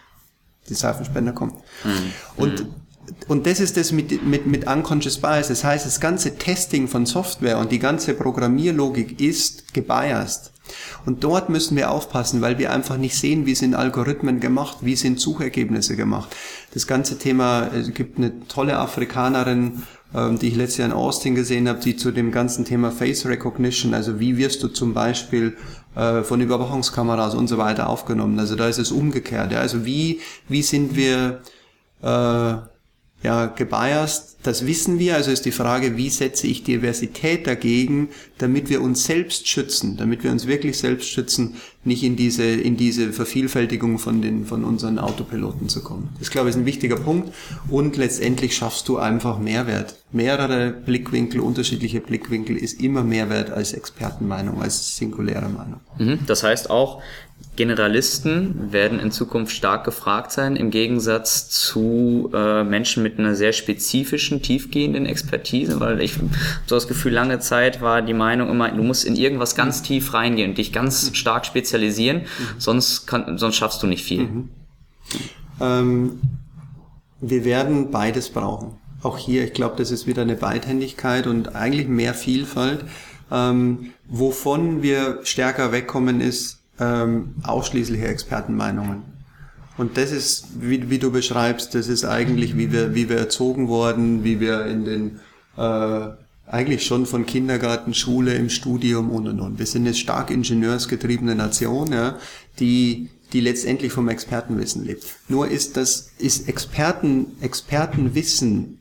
S2: die Seifenspender kommt. Mhm. Und und das ist das mit, mit, mit Unconscious Bias. Das heißt, das ganze Testing von Software und die ganze Programmierlogik ist gebiased. Und dort müssen wir aufpassen, weil wir einfach nicht sehen, wie sind Algorithmen gemacht, wie sind Suchergebnisse gemacht. Das ganze Thema, es gibt eine tolle Afrikanerin, ähm, die ich letztes Jahr in Austin gesehen habe, die zu dem ganzen Thema Face Recognition, also wie wirst du zum Beispiel äh, von Überwachungskameras und so weiter aufgenommen. Also da ist es umgekehrt. Also wie, wie sind wir äh, ja, gebiased, das wissen wir, also ist die Frage, wie setze ich Diversität dagegen, damit wir uns selbst schützen, damit wir uns wirklich selbst schützen, nicht in diese, in diese Vervielfältigung von den, von unseren Autopiloten zu kommen. Das, glaube ich, ist ein wichtiger Punkt. Und letztendlich schaffst du einfach Mehrwert. Mehrere Blickwinkel, unterschiedliche Blickwinkel ist immer Mehrwert als Expertenmeinung, als singuläre Meinung.
S1: Mhm. Das heißt auch, Generalisten werden in Zukunft stark gefragt sein, im Gegensatz zu äh, Menschen mit einer sehr spezifischen, tiefgehenden Expertise, weil ich so das Gefühl, lange Zeit war die Meinung immer, du musst in irgendwas ganz tief reingehen und dich ganz stark spezialisieren, sonst, kann, sonst schaffst du nicht viel. Mhm.
S2: Ähm, wir werden beides brauchen. Auch hier, ich glaube, das ist wieder eine Beidhändigkeit und eigentlich mehr Vielfalt. Ähm, wovon wir stärker wegkommen, ist ähm, ausschließliche Expertenmeinungen. Und das ist, wie, wie, du beschreibst, das ist eigentlich, wie wir, wie wir erzogen worden, wie wir in den, äh, eigentlich schon von Kindergarten, Schule, im Studium und und und. Wir sind eine stark ingenieursgetriebene Nation, ja, die, die letztendlich vom Expertenwissen lebt. Nur ist das, ist Experten, Expertenwissen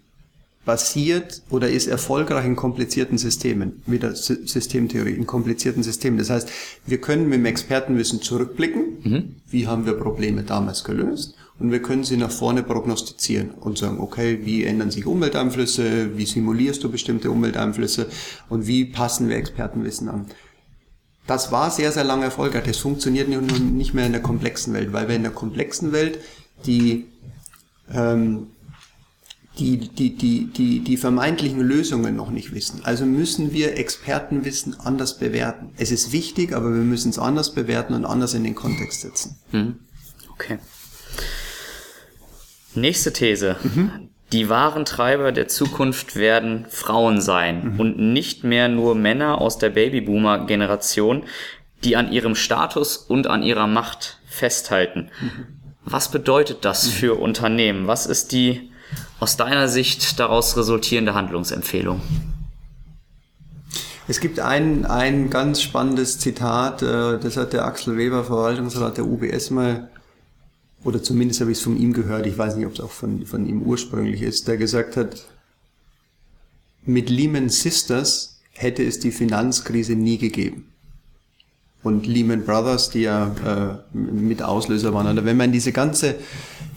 S2: basiert oder ist erfolgreich in komplizierten Systemen, wieder Systemtheorie, in komplizierten Systemen. Das heißt, wir können mit dem Expertenwissen zurückblicken, mhm. wie haben wir Probleme damals gelöst und wir können sie nach vorne prognostizieren und sagen, okay, wie ändern sich Umwelteinflüsse, wie simulierst du bestimmte Umwelteinflüsse und wie passen wir Expertenwissen an. Das war sehr, sehr lange erfolgreich. Das funktioniert nicht mehr in der komplexen Welt, weil wir in der komplexen Welt die ähm, die, die, die, die, die vermeintlichen Lösungen noch nicht wissen. Also müssen wir Expertenwissen anders bewerten. Es ist wichtig, aber wir müssen es anders bewerten und anders in den Kontext setzen.
S1: Mhm. Okay. Nächste These. Mhm. Die wahren Treiber der Zukunft werden Frauen sein mhm. und nicht mehr nur Männer aus der Babyboomer-Generation, die an ihrem Status und an ihrer Macht festhalten. Mhm. Was bedeutet das für Unternehmen? Was ist die aus deiner Sicht daraus resultierende Handlungsempfehlung?
S2: Es gibt ein, ein ganz spannendes Zitat, äh, das hat der Axel Weber, Verwaltungsrat der UBS mal, oder zumindest habe ich es von ihm gehört, ich weiß nicht, ob es auch von, von ihm ursprünglich ist, der gesagt hat, mit Lehman Sisters hätte es die Finanzkrise nie gegeben und Lehman Brothers, die ja äh, mit Auslöser waren. Oder wenn man diese ganze,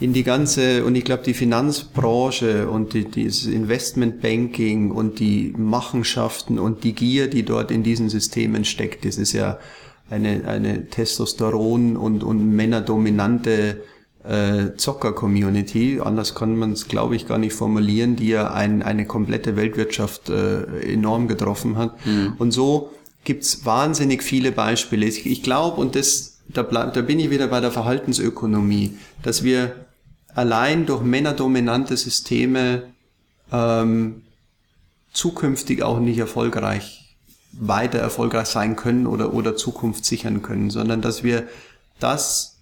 S2: in die ganze, und ich glaube die Finanzbranche und die, dieses Investmentbanking und die Machenschaften und die Gier, die dort in diesen Systemen steckt, das ist ja eine, eine Testosteron- und, und männerdominante äh, Zocker-Community, anders kann man es, glaube ich, gar nicht formulieren, die ja ein, eine komplette Weltwirtschaft äh, enorm getroffen hat. Mhm. Und so gibt's wahnsinnig viele Beispiele. Ich, glaube, und das, da, bleib, da bin ich wieder bei der Verhaltensökonomie, dass wir allein durch männerdominante Systeme ähm, zukünftig auch nicht erfolgreich, weiter erfolgreich sein können oder, oder Zukunft sichern können, sondern dass wir das,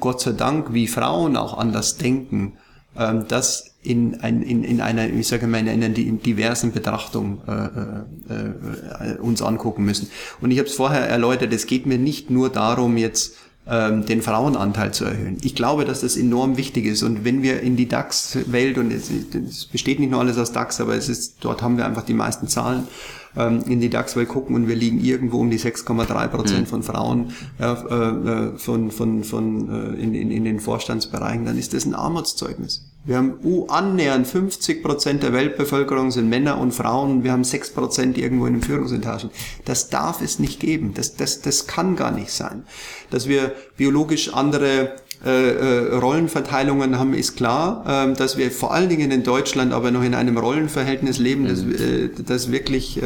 S2: Gott sei Dank, wie Frauen auch anders denken, ähm, das in, ein, in, in einer, ich sage mal, in einer diversen Betrachtung äh, äh, äh, uns angucken müssen. Und ich habe es vorher erläutert, es geht mir nicht nur darum, jetzt ähm, den Frauenanteil zu erhöhen. Ich glaube, dass das enorm wichtig ist. Und wenn wir in die DAX-Welt, und es, es besteht nicht nur alles aus DAX, aber es ist, dort haben wir einfach die meisten Zahlen, ähm, in die DAX-Welt gucken und wir liegen irgendwo um die 6,3 Prozent mhm. von Frauen äh, äh, von, von, von, äh, in, in, in den Vorstandsbereichen, dann ist das ein Armutszeugnis. Wir haben uh, annähernd 50 Prozent der Weltbevölkerung sind Männer und Frauen. Wir haben 6 Prozent irgendwo in den Führungsetagen. Das darf es nicht geben. Das, das, das kann gar nicht sein. Dass wir biologisch andere äh, äh, Rollenverteilungen haben, ist klar, äh, dass wir vor allen Dingen in Deutschland aber noch in einem Rollenverhältnis leben, das, mhm. äh, das wirklich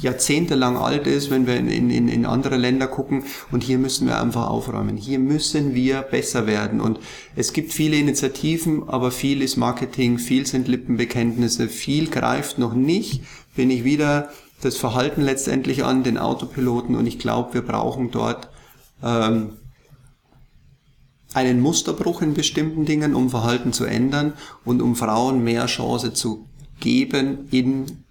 S2: jahrzehntelang alt ist, wenn wir in, in, in andere Länder gucken. Und hier müssen wir einfach aufräumen. Hier müssen wir besser werden. Und es gibt viele Initiativen, aber viel ist Marketing, viel sind Lippenbekenntnisse, viel greift noch nicht. Bin ich wieder das Verhalten letztendlich an, den Autopiloten. Und ich glaube, wir brauchen dort ähm, einen Musterbruch in bestimmten Dingen, um Verhalten zu ändern und um Frauen mehr Chance zu geben, in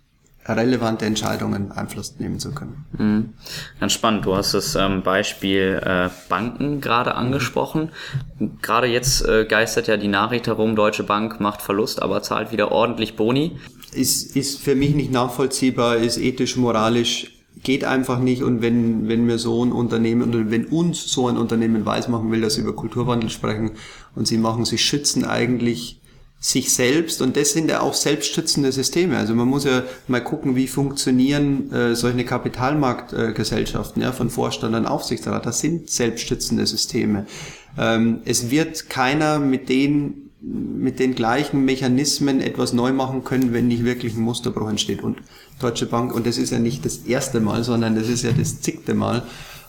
S2: relevante Entscheidungen Einfluss nehmen zu können.
S1: Mhm. Ganz spannend. Du hast das ähm, Beispiel äh, Banken gerade angesprochen. Mhm. Gerade jetzt äh, geistert ja die Nachricht herum, Deutsche Bank macht Verlust, aber zahlt wieder ordentlich Boni.
S2: Ist, ist für mich nicht nachvollziehbar, ist ethisch, moralisch geht einfach nicht und wenn, wenn wir so ein Unternehmen oder wenn uns so ein Unternehmen weismachen will, dass sie über Kulturwandel sprechen und sie machen, sie schützen eigentlich sich selbst und das sind ja auch selbststützende Systeme. Also man muss ja mal gucken, wie funktionieren äh, solche Kapitalmarktgesellschaften, äh, ja, von Vorstand an Aufsichtsrat. Das sind selbststützende Systeme. Ähm, es wird keiner mit den mit den gleichen Mechanismen etwas neu machen können, wenn nicht wirklich ein Musterbruch entsteht. Und Deutsche Bank, und das ist ja nicht das erste Mal, sondern das ist ja das zigte Mal,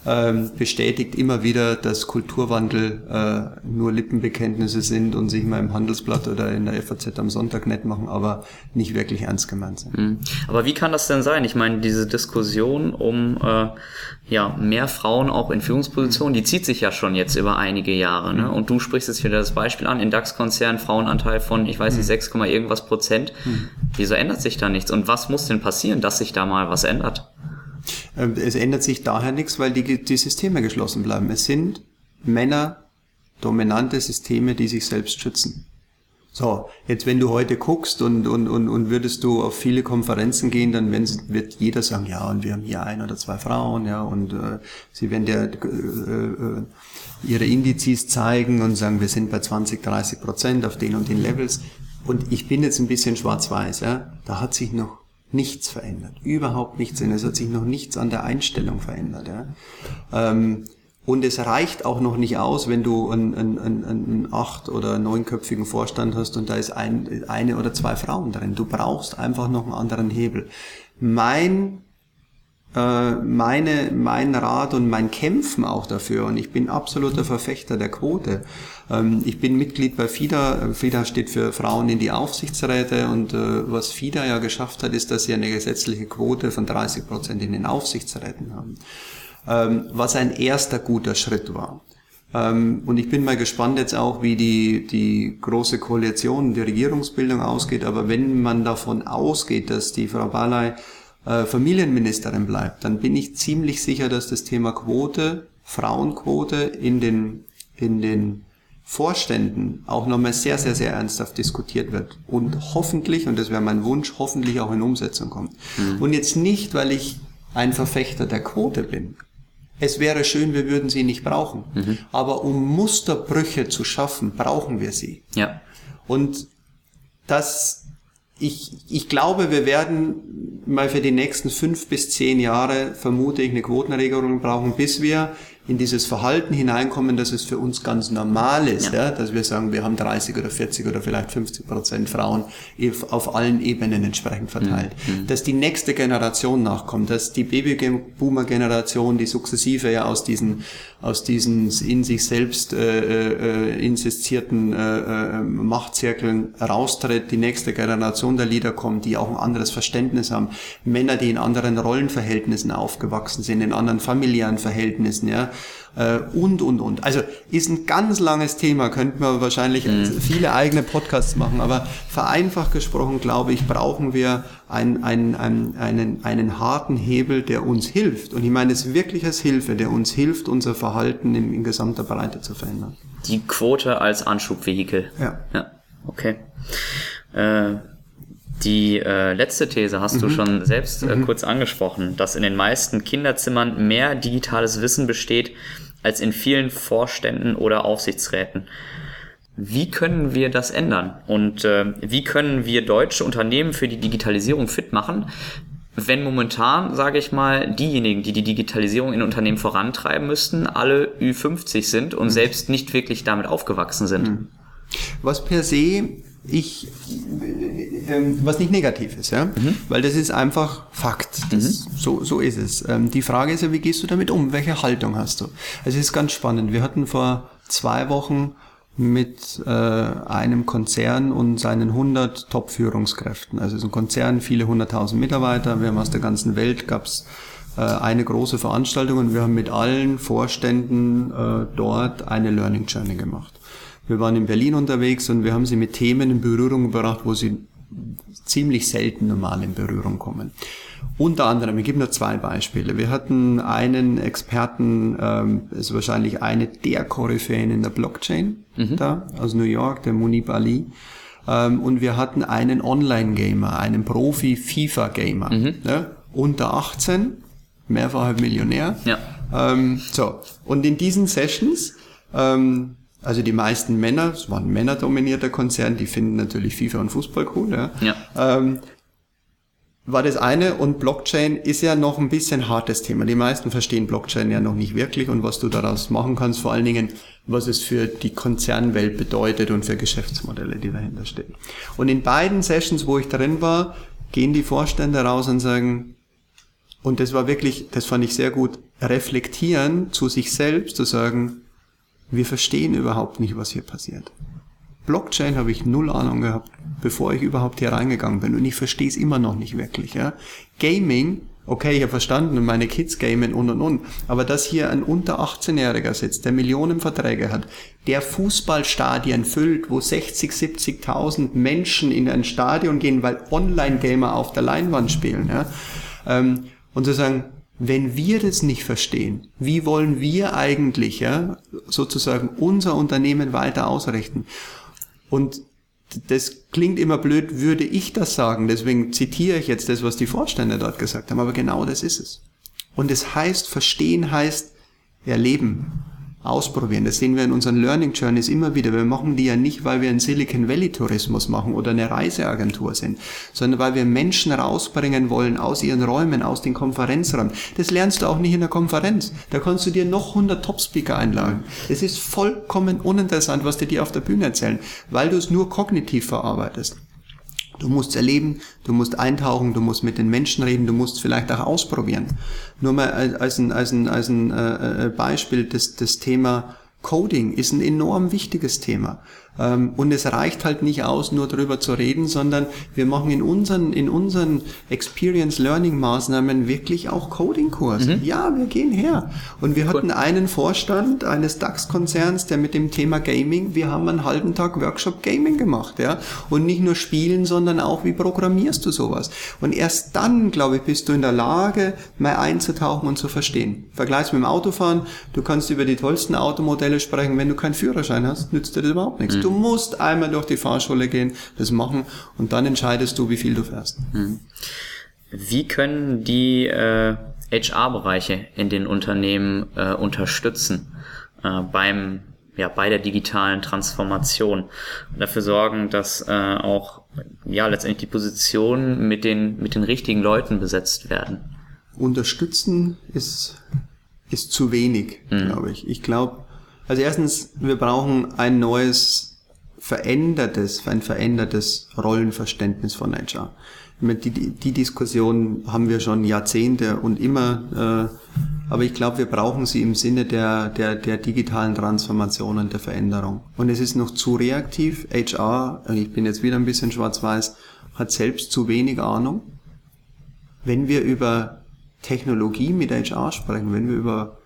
S2: ähm, bestätigt immer wieder, dass Kulturwandel äh, nur Lippenbekenntnisse sind und sich mal im Handelsblatt oder in der FAZ am Sonntag nett machen, aber nicht wirklich ernst gemeint sind. Mhm.
S1: Aber wie kann das denn sein? Ich meine, diese Diskussion um äh, ja mehr Frauen auch in Führungspositionen, die zieht sich ja schon jetzt über einige Jahre. Ne? Mhm. Und du sprichst jetzt wieder das Beispiel an, in DAX-Konzernen Frauenanteil von, ich weiß nicht, 6, mhm. irgendwas Prozent. Wieso ändert sich da nichts? Und was muss denn passieren, dass sich da mal was ändert?
S2: Ähm, es ändert sich daher nichts, weil die, die Systeme geschlossen bleiben. Es sind Männer dominante Systeme, die sich selbst schützen. So, jetzt wenn du heute guckst und, und, und, und würdest du auf viele Konferenzen gehen, dann wird jeder sagen, ja, und wir haben hier ein oder zwei Frauen, ja, und äh, sie werden dir äh, äh, ihre Indizes zeigen und sagen, wir sind bei 20, 30 Prozent auf den und den Levels. Und ich bin jetzt ein bisschen schwarz-weiß, ja, da hat sich noch nichts verändert. Überhaupt nichts. Und es hat sich noch nichts an der Einstellung verändert. Ja. Ähm, und es reicht auch noch nicht aus, wenn du einen, einen, einen acht- oder neunköpfigen Vorstand hast und da ist ein, eine oder zwei Frauen drin. Du brauchst einfach noch einen anderen Hebel. Mein meine, mein Rat und mein Kämpfen auch dafür. Und ich bin absoluter Verfechter der Quote. Ähm, ich bin Mitglied bei FIDA. FIDA steht für Frauen in die Aufsichtsräte. Und äh, was FIDA ja geschafft hat, ist, dass sie eine gesetzliche Quote von 30 Prozent in den Aufsichtsräten haben. Ähm, was ein erster guter Schritt war. Ähm, und ich bin mal gespannt jetzt auch, wie die, die große Koalition, die Regierungsbildung ausgeht. Aber wenn man davon ausgeht, dass die Frau Barley äh, Familienministerin bleibt, dann bin ich ziemlich sicher, dass das Thema Quote, Frauenquote in den, in den Vorständen auch nochmal sehr, sehr, sehr ernsthaft diskutiert wird. Und hoffentlich, und das wäre mein Wunsch, hoffentlich auch in Umsetzung kommt. Mhm. Und jetzt nicht, weil ich ein Verfechter der Quote bin. Es wäre schön, wir würden sie nicht brauchen. Mhm. Aber um Musterbrüche zu schaffen, brauchen wir sie.
S1: Ja.
S2: Und das ich, ich glaube, wir werden mal für die nächsten fünf bis zehn Jahre vermute ich eine Quotenregelung brauchen, bis wir in dieses Verhalten hineinkommen, dass es für uns ganz normal ist, ja. ja. dass wir sagen, wir haben 30 oder 40 oder vielleicht 50 Prozent Frauen auf allen Ebenen entsprechend verteilt. Mhm. mhm. Dass die nächste Generation nachkommt, dass die Babyboomer-Generation, die sukzessive ja aus diesen, aus diesen in sich selbst äh, äh, insistierten äh, äh, Machtzirkeln raustritt, die nächste Generation der Lieder kommt, die auch ein anderes Verständnis haben. Männer, die in anderen Rollenverhältnissen aufgewachsen sind, in anderen familiären Verhältnissen, ja, äh, und, und, und. Also ist ein ganz langes Thema, könnten wir wahrscheinlich mhm. viele eigene Podcasts machen, aber vereinfacht gesprochen, glaube ich, brauchen wir einen, einen, einen, einen, einen harten Hebel, der uns hilft. Und ich meine es wirklich als Hilfe, der uns hilft, unser Verhalten in, in gesamter Breite zu verändern.
S1: Die Quote als Anschubvehikel.
S2: Ja.
S1: Ja, okay. Äh, die äh, letzte These hast mhm. du schon selbst äh, mhm. kurz angesprochen, dass in den meisten Kinderzimmern mehr digitales Wissen besteht als in vielen Vorständen oder Aufsichtsräten. Wie können wir das ändern? Und äh, wie können wir deutsche Unternehmen für die Digitalisierung fit machen, wenn momentan, sage ich mal, diejenigen, die die Digitalisierung in Unternehmen vorantreiben müssten, alle Ü50 sind und mhm. selbst nicht wirklich damit aufgewachsen sind? Mhm.
S2: Was per se ich, ähm, was nicht negativ ist, ja, mhm. weil das ist einfach Fakt. Das, mhm. so, so ist es. Ähm, die Frage ist ja, wie gehst du damit um? Welche Haltung hast du? Also es ist ganz spannend. Wir hatten vor zwei Wochen mit äh, einem Konzern und seinen 100 Top-Führungskräften. Also es ist ein Konzern, viele hunderttausend Mitarbeiter. Wir haben aus der ganzen Welt gab's äh, eine große Veranstaltung und wir haben mit allen Vorständen äh, dort eine Learning Journey gemacht. Wir waren in Berlin unterwegs und wir haben sie mit Themen in Berührung gebracht, wo sie ziemlich selten normal in Berührung kommen. Unter anderem, ich gebe nur zwei Beispiele. Wir hatten einen Experten, ähm, ist wahrscheinlich eine der Koryphäen in der Blockchain mhm. da aus New York, der Munib Ali. Ähm, und wir hatten einen Online-Gamer, einen Profi-FIFA-Gamer, mhm. ne, unter 18, mehrfacher Millionär.
S1: Ja.
S2: Ähm, so, und in diesen Sessions, ähm, also die meisten Männer, es war ein männerdominierter Konzern, die finden natürlich FIFA und Fußball cool, ja.
S1: Ja.
S2: Ähm, war das eine und Blockchain ist ja noch ein bisschen hartes Thema. Die meisten verstehen Blockchain ja noch nicht wirklich und was du daraus machen kannst, vor allen Dingen, was es für die Konzernwelt bedeutet und für Geschäftsmodelle, die dahinter stehen. Und in beiden Sessions, wo ich drin war, gehen die Vorstände raus und sagen, und das war wirklich, das fand ich sehr gut, reflektieren zu sich selbst, zu sagen, wir verstehen überhaupt nicht, was hier passiert. Blockchain habe ich null Ahnung gehabt, bevor ich überhaupt hier reingegangen bin. Und ich verstehe es immer noch nicht wirklich. Ja? Gaming, okay, ich habe verstanden und meine Kids gamen und und und. Aber dass hier ein unter 18-Jähriger sitzt, der Millionen Verträge hat, der Fußballstadien füllt, wo 60, 70.000 Menschen in ein Stadion gehen, weil Online-Gamer auf der Leinwand spielen. Ja? Ähm, und zu sagen, wenn wir das nicht verstehen, wie wollen wir eigentlich ja, sozusagen unser Unternehmen weiter ausrichten? Und das klingt immer blöd, würde ich das sagen. Deswegen zitiere ich jetzt das, was die Vorstände dort gesagt haben. Aber genau das ist es. Und es heißt, verstehen heißt erleben ausprobieren. Das sehen wir in unseren Learning Journeys immer wieder. Wir machen die ja nicht, weil wir einen Silicon Valley Tourismus machen oder eine Reiseagentur sind, sondern weil wir Menschen rausbringen wollen aus ihren Räumen, aus den Konferenzräumen. Das lernst du auch nicht in der Konferenz. Da kannst du dir noch 100 Top-Speaker einladen. Es ist vollkommen uninteressant, was die dir auf der Bühne erzählen, weil du es nur kognitiv verarbeitest. Du musst erleben, du musst eintauchen, du musst mit den Menschen reden, du musst vielleicht auch ausprobieren. Nur mal als ein, als ein, als ein äh, äh Beispiel, das, das Thema Coding ist ein enorm wichtiges Thema. Ähm, und es reicht halt nicht aus, nur darüber zu reden, sondern wir machen in unseren, in unseren Experience Learning Maßnahmen wirklich auch Coding-Kurse. Mhm. Ja, wir gehen her. Und wir hatten cool. einen Vorstand eines DAX-Konzerns, der mit dem Thema Gaming, wir haben einen halben Tag Workshop Gaming gemacht, ja. Und nicht nur spielen, sondern auch, wie programmierst du sowas? Und erst dann, glaube ich, bist du in der Lage, mal einzutauchen und zu verstehen. Vergleichs mit dem Autofahren, du kannst über die tollsten Automodelle sprechen, wenn du keinen Führerschein hast, nützt dir das überhaupt nichts. Mhm. Du musst einmal durch die Fahrschule gehen, das machen und dann entscheidest du, wie viel du fährst. Hm.
S1: Wie können die äh, HR-Bereiche in den Unternehmen äh, unterstützen äh, beim ja, bei der digitalen Transformation und dafür sorgen, dass äh, auch ja letztendlich die Positionen mit den mit den richtigen Leuten besetzt werden.
S2: Unterstützen ist ist zu wenig, mhm. glaube ich. Ich glaube, also erstens, wir brauchen ein neues verändertes, ein verändertes Rollenverständnis von HR. Die, die Diskussion haben wir schon Jahrzehnte und immer, äh, aber ich glaube, wir brauchen sie im Sinne der, der, der digitalen Transformation und der Veränderung. Und es ist noch zu reaktiv. HR, ich bin jetzt wieder ein bisschen schwarz-weiß, hat selbst zu wenig Ahnung. Wenn wir über Technologie mit HR sprechen, wenn wir über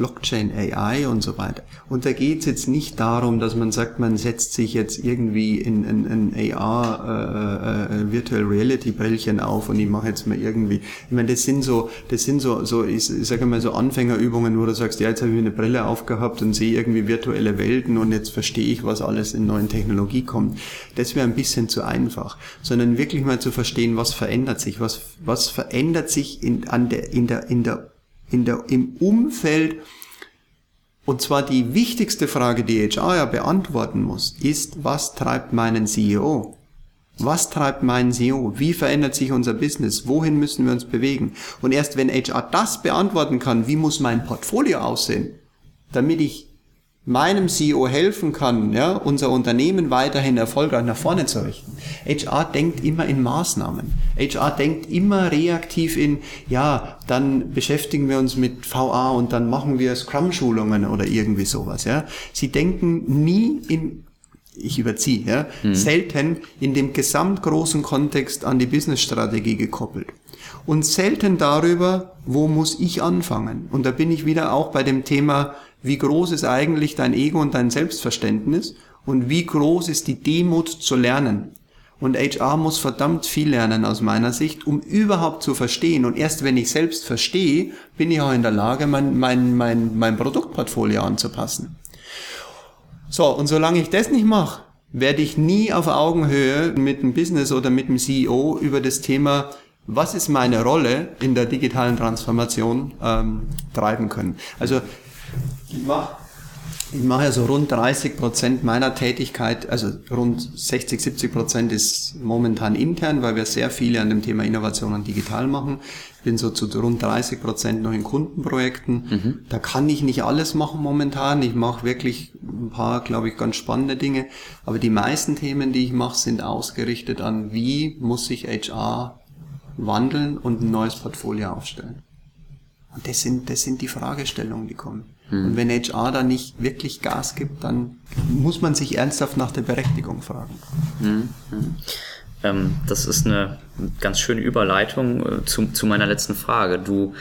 S2: Blockchain, AI und so weiter. Und da geht es jetzt nicht darum, dass man sagt, man setzt sich jetzt irgendwie in ein AR äh, äh, Virtual Reality Brillchen auf und ich mache jetzt mal irgendwie. Ich meine, das sind so, das sind so, so ich, ich sage mal so Anfängerübungen, wo du sagst, ja jetzt habe ich eine Brille aufgehabt und sehe irgendwie virtuelle Welten und jetzt verstehe ich, was alles in neuen Technologie kommt. Das wäre ein bisschen zu einfach, sondern wirklich mal zu verstehen, was verändert sich, was was verändert sich in an der in der in der in der, im Umfeld. Und zwar die wichtigste Frage, die HR ja beantworten muss, ist, was treibt meinen CEO? Was treibt meinen CEO? Wie verändert sich unser Business? Wohin müssen wir uns bewegen? Und erst wenn HR das beantworten kann, wie muss mein Portfolio aussehen, damit ich meinem CEO helfen kann, ja, unser Unternehmen weiterhin erfolgreich nach vorne zu richten. HR denkt immer in Maßnahmen. HR denkt immer reaktiv in, ja, dann beschäftigen wir uns mit VA und dann machen wir Scrum-Schulungen oder irgendwie sowas, ja. Sie denken nie in ich überziehe, ja, mhm. selten in dem gesamtgroßen Kontext an die Businessstrategie gekoppelt. Und selten darüber, wo muss ich anfangen? Und da bin ich wieder auch bei dem Thema wie groß ist eigentlich dein Ego und dein Selbstverständnis und wie groß ist die Demut zu lernen. Und HR muss verdammt viel lernen aus meiner Sicht, um überhaupt zu verstehen. Und erst wenn ich selbst verstehe, bin ich auch in der Lage, mein, mein, mein, mein Produktportfolio anzupassen. So, und solange ich das nicht mache, werde ich nie auf Augenhöhe mit dem Business oder mit dem CEO über das Thema was ist meine Rolle in der digitalen Transformation ähm, treiben können. Also ich mache ich mache ja so rund 30 Prozent meiner Tätigkeit, also rund 60, 70 Prozent ist momentan intern, weil wir sehr viele an dem Thema Innovation und Digital machen. Ich bin so zu rund 30 Prozent noch in Kundenprojekten. Mhm. Da kann ich nicht alles machen momentan. Ich mache wirklich ein paar, glaube ich, ganz spannende Dinge. Aber die meisten Themen, die ich mache, sind ausgerichtet an, wie muss sich HR wandeln und ein neues Portfolio aufstellen. Und das sind, das sind die Fragestellungen, die kommen. Mhm. Und wenn HR da nicht wirklich Gas gibt, dann muss man sich ernsthaft nach der Berechtigung fragen. Mhm.
S1: Ähm, das ist eine ganz schöne Überleitung äh, zu, zu meiner letzten Frage. Du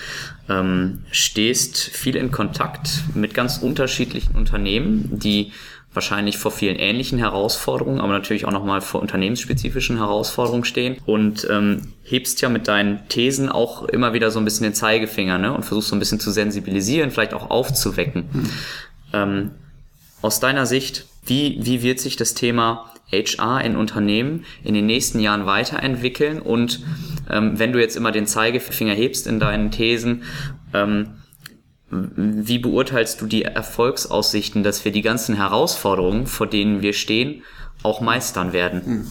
S1: ähm, stehst viel in Kontakt mit ganz unterschiedlichen Unternehmen, die wahrscheinlich vor vielen ähnlichen Herausforderungen, aber natürlich auch nochmal vor unternehmensspezifischen Herausforderungen stehen und ähm, hebst ja mit deinen Thesen auch immer wieder so ein bisschen den Zeigefinger ne? und versuchst so ein bisschen zu sensibilisieren, vielleicht auch aufzuwecken. Hm. Ähm, aus deiner Sicht, wie, wie wird sich das Thema HR in Unternehmen in den nächsten Jahren weiterentwickeln und ähm, wenn du jetzt immer den Zeigefinger hebst in deinen Thesen, ähm, wie beurteilst du die Erfolgsaussichten, dass wir die ganzen Herausforderungen, vor denen wir stehen, auch meistern werden? Hm.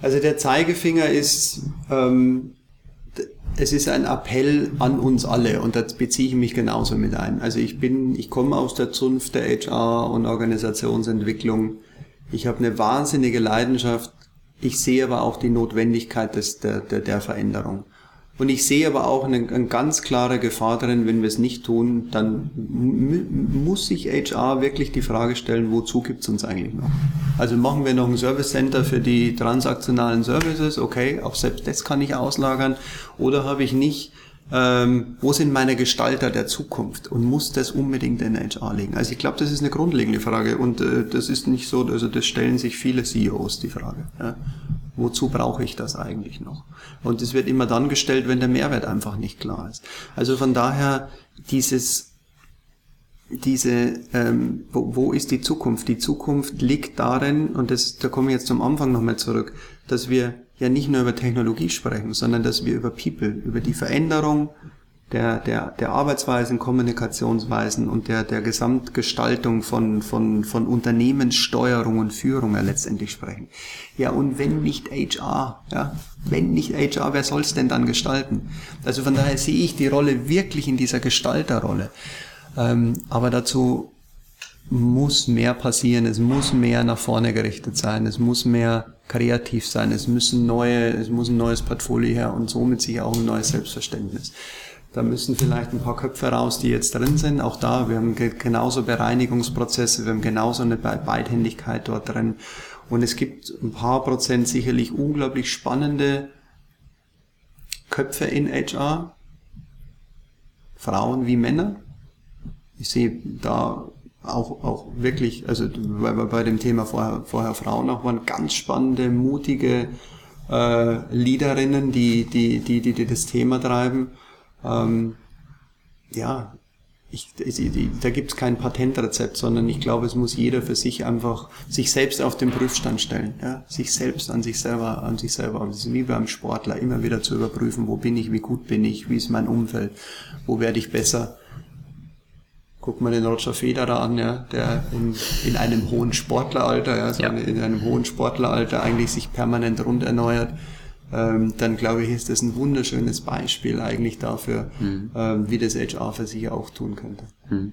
S2: Also der Zeigefinger ist, ähm, es ist ein Appell an uns alle und da beziehe ich mich genauso mit ein. Also ich bin, ich komme aus der Zunft der HR und Organisationsentwicklung. Ich habe eine wahnsinnige Leidenschaft. Ich sehe aber auch die Notwendigkeit des, der, der, der Veränderung. Und ich sehe aber auch eine, eine ganz klare Gefahr drin, wenn wir es nicht tun, dann muss sich HR wirklich die Frage stellen, wozu gibt es uns eigentlich noch? Also machen wir noch ein Service Center für die transaktionalen Services, okay, auch selbst das kann ich auslagern, oder habe ich nicht ähm, wo sind meine Gestalter der Zukunft und muss das unbedingt in HR liegen? Also ich glaube, das ist eine grundlegende Frage und äh, das ist nicht so, also das stellen sich viele CEOs die Frage. Ja wozu brauche ich das eigentlich noch? Und es wird immer dann gestellt, wenn der Mehrwert einfach nicht klar ist. Also von daher dieses, diese, ähm, wo, wo ist die Zukunft? Die Zukunft liegt darin, und das, da komme ich jetzt zum Anfang nochmal zurück, dass wir ja nicht nur über Technologie sprechen, sondern dass wir über People, über die Veränderung der, der, der Arbeitsweisen, Kommunikationsweisen und der, der Gesamtgestaltung von, von, von Unternehmenssteuerung und Führung ja letztendlich sprechen. Ja, und wenn nicht HR, ja, wenn nicht HR, wer soll es denn dann gestalten? Also von daher sehe ich die Rolle wirklich in dieser Gestalterrolle. Ähm, aber dazu muss mehr passieren, es muss mehr nach vorne gerichtet sein, es muss mehr kreativ sein, es müssen neue, es muss ein neues Portfolio her und somit sich auch ein neues Selbstverständnis. Da müssen vielleicht ein paar Köpfe raus, die jetzt drin sind. Auch da, wir haben genauso Bereinigungsprozesse, wir haben genauso eine Beidhändigkeit dort drin. Und es gibt ein paar Prozent sicherlich unglaublich spannende Köpfe in HR, Frauen wie Männer. Ich sehe da auch, auch wirklich, also wir bei dem Thema vorher, vorher Frauen auch waren, ganz spannende, mutige äh, Leaderinnen, die, die, die, die, die das Thema treiben ähm, ja, ich, ich, da gibt es kein Patentrezept, sondern ich glaube, es muss jeder für sich einfach sich selbst auf den Prüfstand stellen, ja? sich selbst an sich selber, an sich selber. Das ist wie beim Sportler, immer wieder zu überprüfen, wo bin ich, wie gut bin ich, wie ist mein Umfeld, wo werde ich besser. Guck mal den Roger Federer an, ja, der in, in einem hohen Sportleralter, ja, so ja. in einem hohen Sportleralter eigentlich sich permanent rund erneuert ähm, dann glaube ich, ist das ein wunderschönes Beispiel eigentlich dafür, mhm. ähm, wie das HR für sich auch tun könnte. Mhm.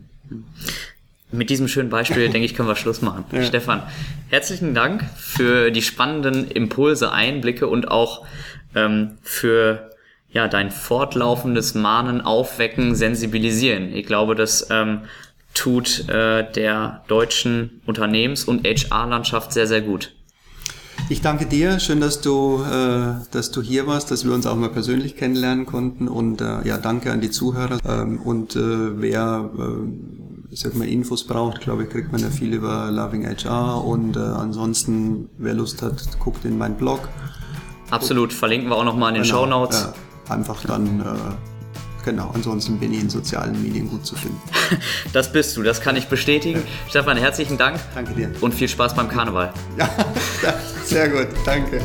S1: Mit diesem schönen Beispiel, *laughs* denke ich, können wir Schluss machen. Ja. Stefan, herzlichen Dank für die spannenden Impulse, Einblicke und auch ähm, für ja, dein fortlaufendes Mahnen, Aufwecken, Sensibilisieren. Ich glaube, das ähm, tut äh, der deutschen Unternehmens- und HR-Landschaft sehr, sehr gut.
S2: Ich danke dir, schön, dass du, äh, dass du hier warst, dass wir uns auch mal persönlich kennenlernen konnten und äh, ja, danke an die Zuhörer ähm, und äh, wer äh, sag mal Infos braucht, glaube ich, kriegt man ja viel über Loving HR und äh, ansonsten, wer Lust hat, guckt in meinen Blog.
S1: Absolut, verlinken wir auch nochmal in den genau, Show Notes.
S2: Äh, einfach dann äh, Genau, ansonsten bin ich in sozialen Medien gut zu finden. *laughs*
S1: das bist du, das kann ich bestätigen. Ja. Stefan, herzlichen Dank.
S2: Danke dir.
S1: Und viel Spaß beim Karneval. *laughs*
S2: Ja, sehr gut, danke.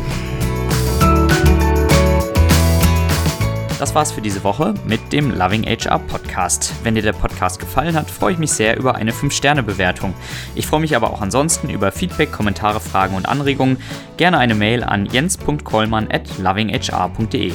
S1: Das war's für diese Woche mit dem Loving HR Podcast. Wenn dir der Podcast gefallen hat, freue ich mich sehr über eine 5-Sterne-Bewertung. Ich freue mich aber auch ansonsten über Feedback, Kommentare, Fragen und Anregungen. Gerne eine Mail an jens.kollmann at lovinghr.de.